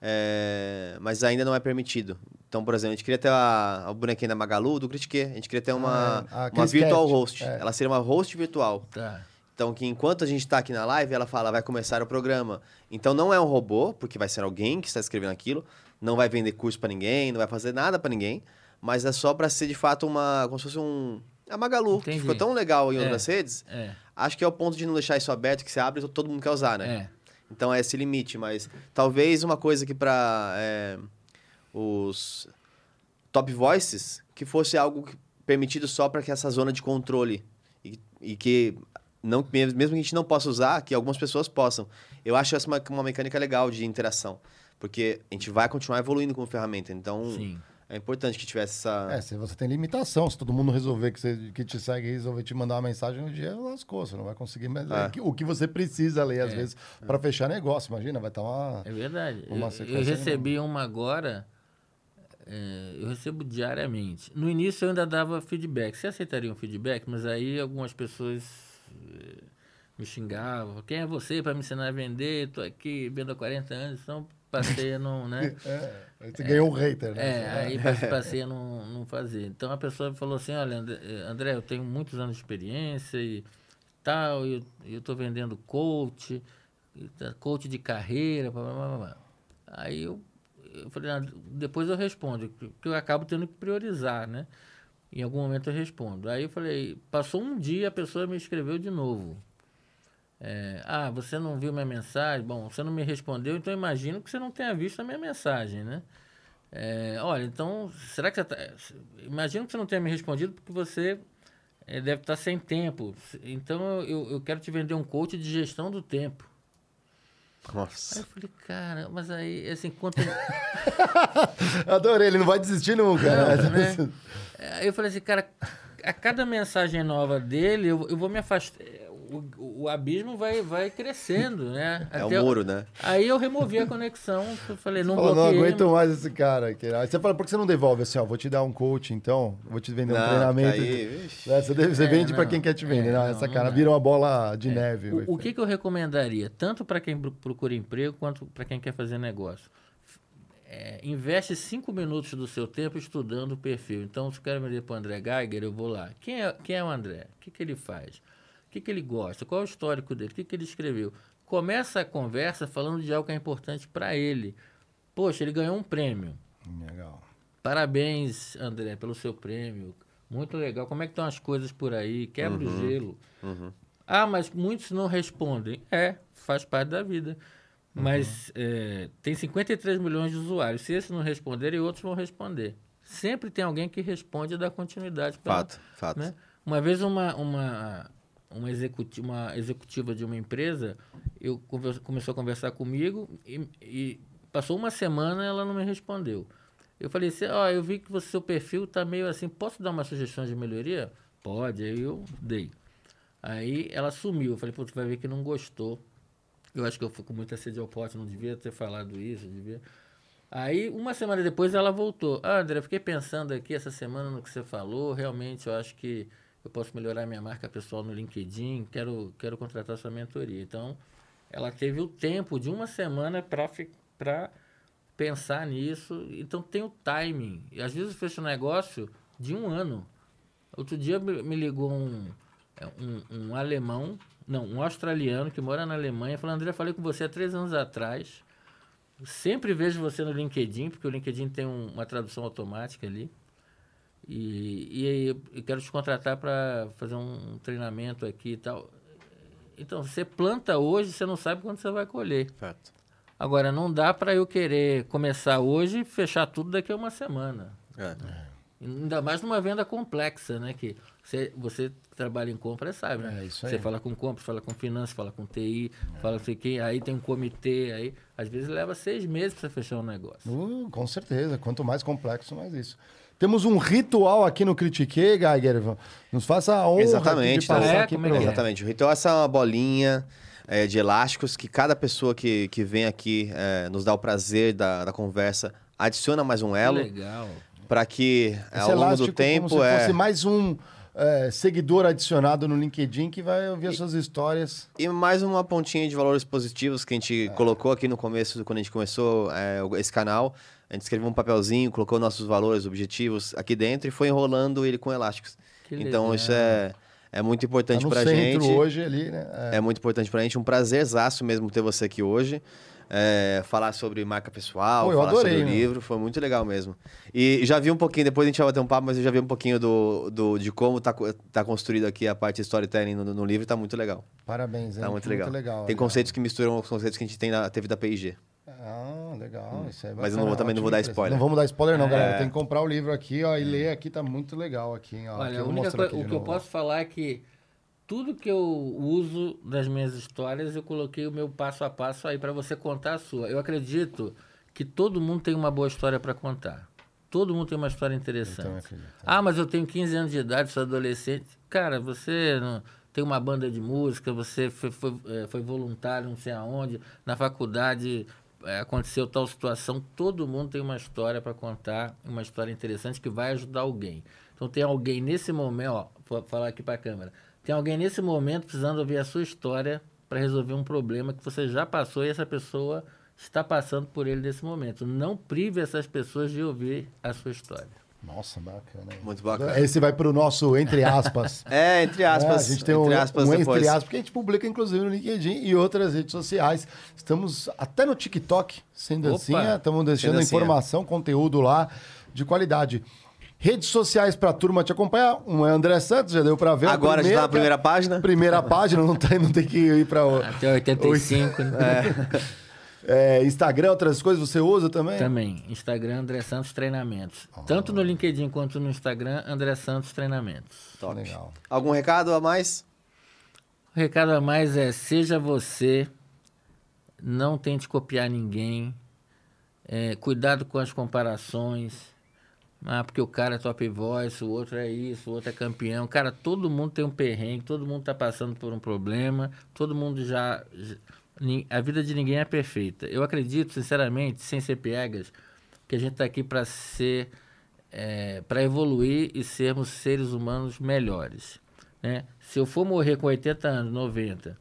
é, mas ainda não é permitido. Então, por exemplo, a gente queria ter a, a bonequinha da Magalu, do Critique. A gente queria ter uma, Ah, uma aqueles virtual cast, host. é. Ela seria uma host virtual. Tá. Então, que enquanto a gente está aqui na live, ela fala, vai começar o programa. Então, não é um robô, porque vai ser alguém que está escrevendo aquilo, não vai vender curso para ninguém, não vai fazer nada para ninguém, mas é só para ser de fato uma, como se fosse um a Magalu, que Entendi. ficou tão legal em É. outras redes. É, Acho que é o ponto de não deixar isso aberto, que você abre e todo mundo quer usar, né? é. Então é esse limite, mas talvez uma coisa que para os top voices que fosse algo que- permitido só para que essa zona de controle e, e que não mesmo que a gente não possa usar, que algumas pessoas possam. Eu acho essa uma, uma mecânica legal de interação, porque a gente vai continuar evoluindo como ferramenta. Então Sim. é importante que tivesse essa É, se você tem limitação, se todo mundo resolver que, você, que te segue resolver te mandar uma mensagem no dia, lascou, você não vai conseguir. Mas é É. o que você precisa ler, às vezes, para fechar negócio, imagina, vai estar uma. É verdade. Uma Eu, eu recebi uma agora, é, eu recebo diariamente. No início eu ainda dava feedback. Você aceitaria um feedback? Mas aí algumas pessoas me xingavam. Quem é você para me ensinar a vender? Estou aqui vendo há 40 anos, então passei a não, né? É, você ganhou um hater, né? É, aí passe- passei a não, não fazer. Então a pessoa falou assim, olha, André, eu tenho muitos anos de experiência e tal, eu estou vendendo coach, e coach de carreira, blá, blá, blá, blá. Aí eu, eu falei, "Ah, depois eu respondo, porque eu acabo tendo que priorizar, né? Em algum momento eu respondo. Aí eu falei, passou um dia, a pessoa me escreveu de novo. É, ah, você não viu minha mensagem? Bom, você não me respondeu, então imagino que você não tenha visto a minha mensagem, né? É, olha, então, será que você tá... Imagino que você não tenha me respondido porque você é, deve estar sem tempo. Então eu, eu quero te vender um coach de gestão do tempo. Aí Nossa. eu falei, cara, mas aí, assim, quanto. Adorei, ele não vai desistir nunca. Não, né? né? Aí eu falei assim, cara, a cada mensagem nova dele, eu, eu vou me afastar. O, o abismo vai, vai crescendo, né? É Até o eu- muro, né? Aí eu removi a conexão. Eu falei, não Fala, não aguento mais esse cara aqui. Aí você fala, por que você não devolve assim, ó? Vou te dar um coach, então. Vou te vender um Não, treinamento. tá aí. É, você deve- você É, vende pra não. quem quer te vender. É, não, não, essa não cara dá. vira uma bola de neve. O, o que, que eu recomendaria, tanto para quem pro- procura emprego quanto para quem quer fazer negócio? É, investe cinco minutos do seu tempo estudando o perfil. Então, se eu quero vender para o André Geiger, eu vou lá. Quem é, quem é o André? O que, que ele faz? O que, que ele gosta? Qual é o histórico dele? O que, que ele escreveu? Começa a conversa falando de algo que é importante para ele. Poxa, ele ganhou um prêmio. Legal. Parabéns, André, pelo seu prêmio. Muito legal. Como é que estão as coisas por aí? Quebra o gelo. Ah, mas muitos não respondem. É, faz parte da vida. Mas é, tem 53 milhões de usuários. Se esses não responderem, outros vão responder. Sempre tem alguém que responde e dá continuidade. pra- Fato, fato. né? Uma vez uma, uma, uma, executi uma executiva de uma empresa eu começou a conversar comigo e, e passou uma semana ela não me respondeu. Eu falei assim, ó, eu vi que você, seu perfil tá meio assim, posso dar uma sugestão de melhoria? Pode, aí eu dei. Aí ela sumiu, eu falei, pô, tu vai ver que não gostou. Eu acho que eu fui com muita sede ao pote, não devia ter falado isso, devia... Aí, uma semana depois, ela voltou. Ah, André, fiquei pensando aqui essa semana no que você falou. Realmente, eu acho que eu posso melhorar minha marca pessoal no LinkedIn. Quero, quero contratar sua mentoria. Então, ela teve o tempo de uma semana para pensar nisso. Então, tem o timing. E às vezes fecho um negócio de um ano. Outro dia me ligou um, é, um, um alemão, não, um australiano que mora na Alemanha, falou, André, falei com você há três anos atrás. Sempre vejo você no LinkedIn, porque o LinkedIn tem um- uma tradução automática ali. E, e aí eu- eu quero te contratar para fazer um treinamento aqui e tal. Então, você planta hoje, você não sabe quando você vai colher. Fato. Agora, não dá para eu querer começar hoje e fechar tudo daqui a uma semana. É. Ainda mais numa venda complexa, né? Que você, você trabalha em compra sabe, né? É, isso Você aí. fala com compra, fala com finanças, fala com TI, fala não sei quem, aí tem um comitê, aí às vezes leva seis meses para você fechar um negócio. Uh, com certeza. Quanto mais complexo, mais isso. Temos um ritual aqui no Critiquei, Geiger. Nos faça a honra Exatamente, de passar né? aqui Como é pro- é? Exatamente. O ritual é essa bolinha é, de elásticos que cada pessoa que, que vem aqui é, nos dá o prazer da, da conversa adiciona mais um Que elo legal. para que Esse ao longo do tempo como se é fosse mais um é, seguidor adicionado no LinkedIn que vai ouvir as suas histórias. E mais uma pontinha de valores positivos que a gente colocou aqui no começo, quando a gente começou é, esse canal. A gente escreveu um papelzinho, colocou nossos valores, objetivos aqui dentro e foi enrolando ele com elásticos. Que então legal. isso é, é muito Tá importante no pra gente. hoje ali, né? É. É muito importante pra gente. Um prazerzaço mesmo ter você aqui hoje. É, falar sobre marca pessoal, Pô, eu falar adorei, sobre o meu. livro, foi muito legal mesmo. E já vi um pouquinho, depois a gente vai bater um papo, mas eu já vi um pouquinho do, do, de como tá, tá construído aqui a parte de storytelling no, no livro, tá muito legal. Parabéns, hein? Tá muito legal. legal. Tem legal. conceitos que misturam os conceitos que a gente tem na, teve da P&G. Ah, legal. Isso é Mas eu não vou- bacana, também não vou dar spoiler. Não vamos dar spoiler, não, É. galera. Tem que comprar o livro aqui, ó, e ler aqui, tá muito legal aqui. Ó. Aqui Olha, eu a única coisa, aqui o que eu posso falar é que tudo que eu uso das minhas histórias, eu coloquei o meu passo a passo aí para você contar a sua. Eu acredito que todo mundo tem uma boa história para contar. Todo mundo tem uma história interessante. Ah, mas eu tenho 15 anos de idade, sou adolescente. Cara, você não- tem uma banda de música, você foi, foi, eh, foi voluntário não sei aonde, na faculdade eh, aconteceu tal situação. Todo mundo tem uma história para contar, uma história interessante que vai ajudar alguém. Então tem alguém nesse momento, ó, vou falar aqui para a câmera. Tem alguém nesse momento precisando ouvir a sua história para resolver um problema que você já passou e essa pessoa está passando por ele nesse momento. Não prive essas pessoas de ouvir a sua história. Nossa, bacana. Muito bacana. Esse vai pro nosso entre aspas. É, entre aspas. É, a gente tem um, entre aspas um entre aspas que a gente publica inclusive no LinkedIn e outras redes sociais. Estamos até no TikTok, sem Opa! dancinha. Estamos deixando dancinha. informação, conteúdo lá de qualidade. Redes sociais pra turma te acompanhar. Um é André Santos, já deu pra ver. Agora a gente tá na primeira página. Primeira página, não tem, não tem que ir pra. o- Até 85, né? É, Instagram, outras coisas você usa também? Também, Instagram André Santos Treinamentos. Tanto no LinkedIn quanto no Instagram, André Santos Treinamentos. Top. Legal. Algum recado a mais? O recado a mais é: seja você, não tente copiar ninguém, é, cuidado com as comparações. Ah, porque o cara é top voice, o outro é isso, o outro é campeão. Cara, todo mundo tem um perrengue, todo mundo tá passando por um problema, todo mundo já. A vida de ninguém é perfeita. Eu acredito, sinceramente, sem ser piegas, que a gente tá aqui para ser. para evoluir e sermos seres humanos melhores. Né? Se eu for morrer com 80 anos, 90,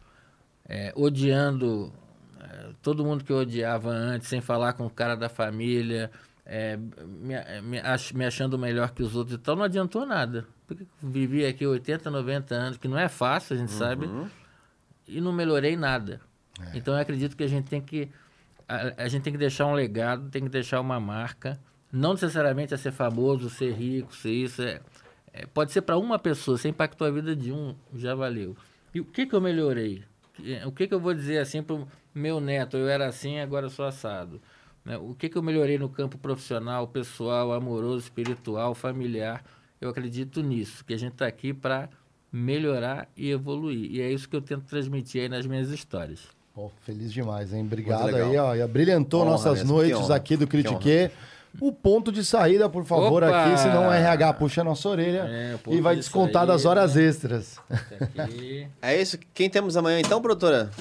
é, odiando é, todo mundo que eu odiava antes, sem falar com o cara da família, é, me, me ach- me achando melhor que os outros e tal, não adiantou nada. Porque vivi aqui 80, 90 anos, que não é fácil, a gente sabe, e não melhorei nada. Então eu acredito que a gente tem que a, a gente tem que deixar um legado, tem que deixar uma marca, não necessariamente é ser famoso, ser rico, ser isso, é, é, pode ser para uma pessoa, você impactou a vida de um, já valeu. E o que que eu melhorei? O que que eu vou dizer assim pro meu neto, eu era assim, agora sou assado. Né? O que que eu melhorei no campo profissional, pessoal, amoroso, espiritual, familiar? Eu acredito nisso, que a gente está aqui para melhorar e evoluir. E é isso que eu tento transmitir aí nas minhas histórias. Pô, feliz demais, hein? Obrigado aí, ó. E abrilhantou Honra nossas mesmo, noites aqui do que Critique. O ponto de saída, por favor, Opa! aqui, senão o RH puxa a nossa orelha É, e vai de descontar das horas extras. É isso. Quem temos amanhã então, produtora?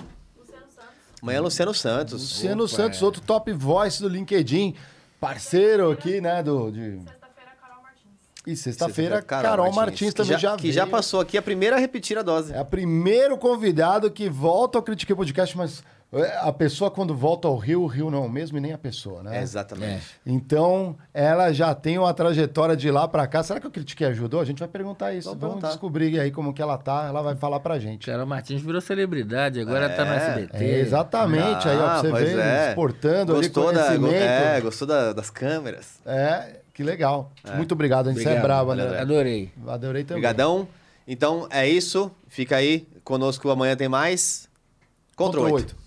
Amanhã é Luciano Santos. Luciano Opa, Santos, é. outro top voice do LinkedIn, parceiro aqui, né, do... De... Sexta-feira, Carol Martins. E sexta-feira, Carol, Martins, que também já, Que já passou aqui a primeira a repetir a dose. É o primeiro convidado que volta ao Critique Podcast, mas a pessoa quando volta ao Rio, o Rio não é o mesmo e nem a pessoa, né? É, exatamente. Então, ela já tem uma trajetória de lá pra cá. Será que o Critique ajudou? A gente vai perguntar isso. Vamos Vamos, perguntar. descobrir aí como que ela tá. Ela vai falar pra gente. Carol Martins virou celebridade, agora tá no É, SBT. É, exatamente, aí ó, Ah, você ver, é. exportando Gostou ali da, conhecimento. é, gostou da- das câmeras. É, que legal. Muito obrigado, a gente é Obrigado. Valeu, André. André. Adorei. Adorei também. Obrigadão. Então é isso. Fica aí conosco amanhã tem mais. Contra Contra oito. oito.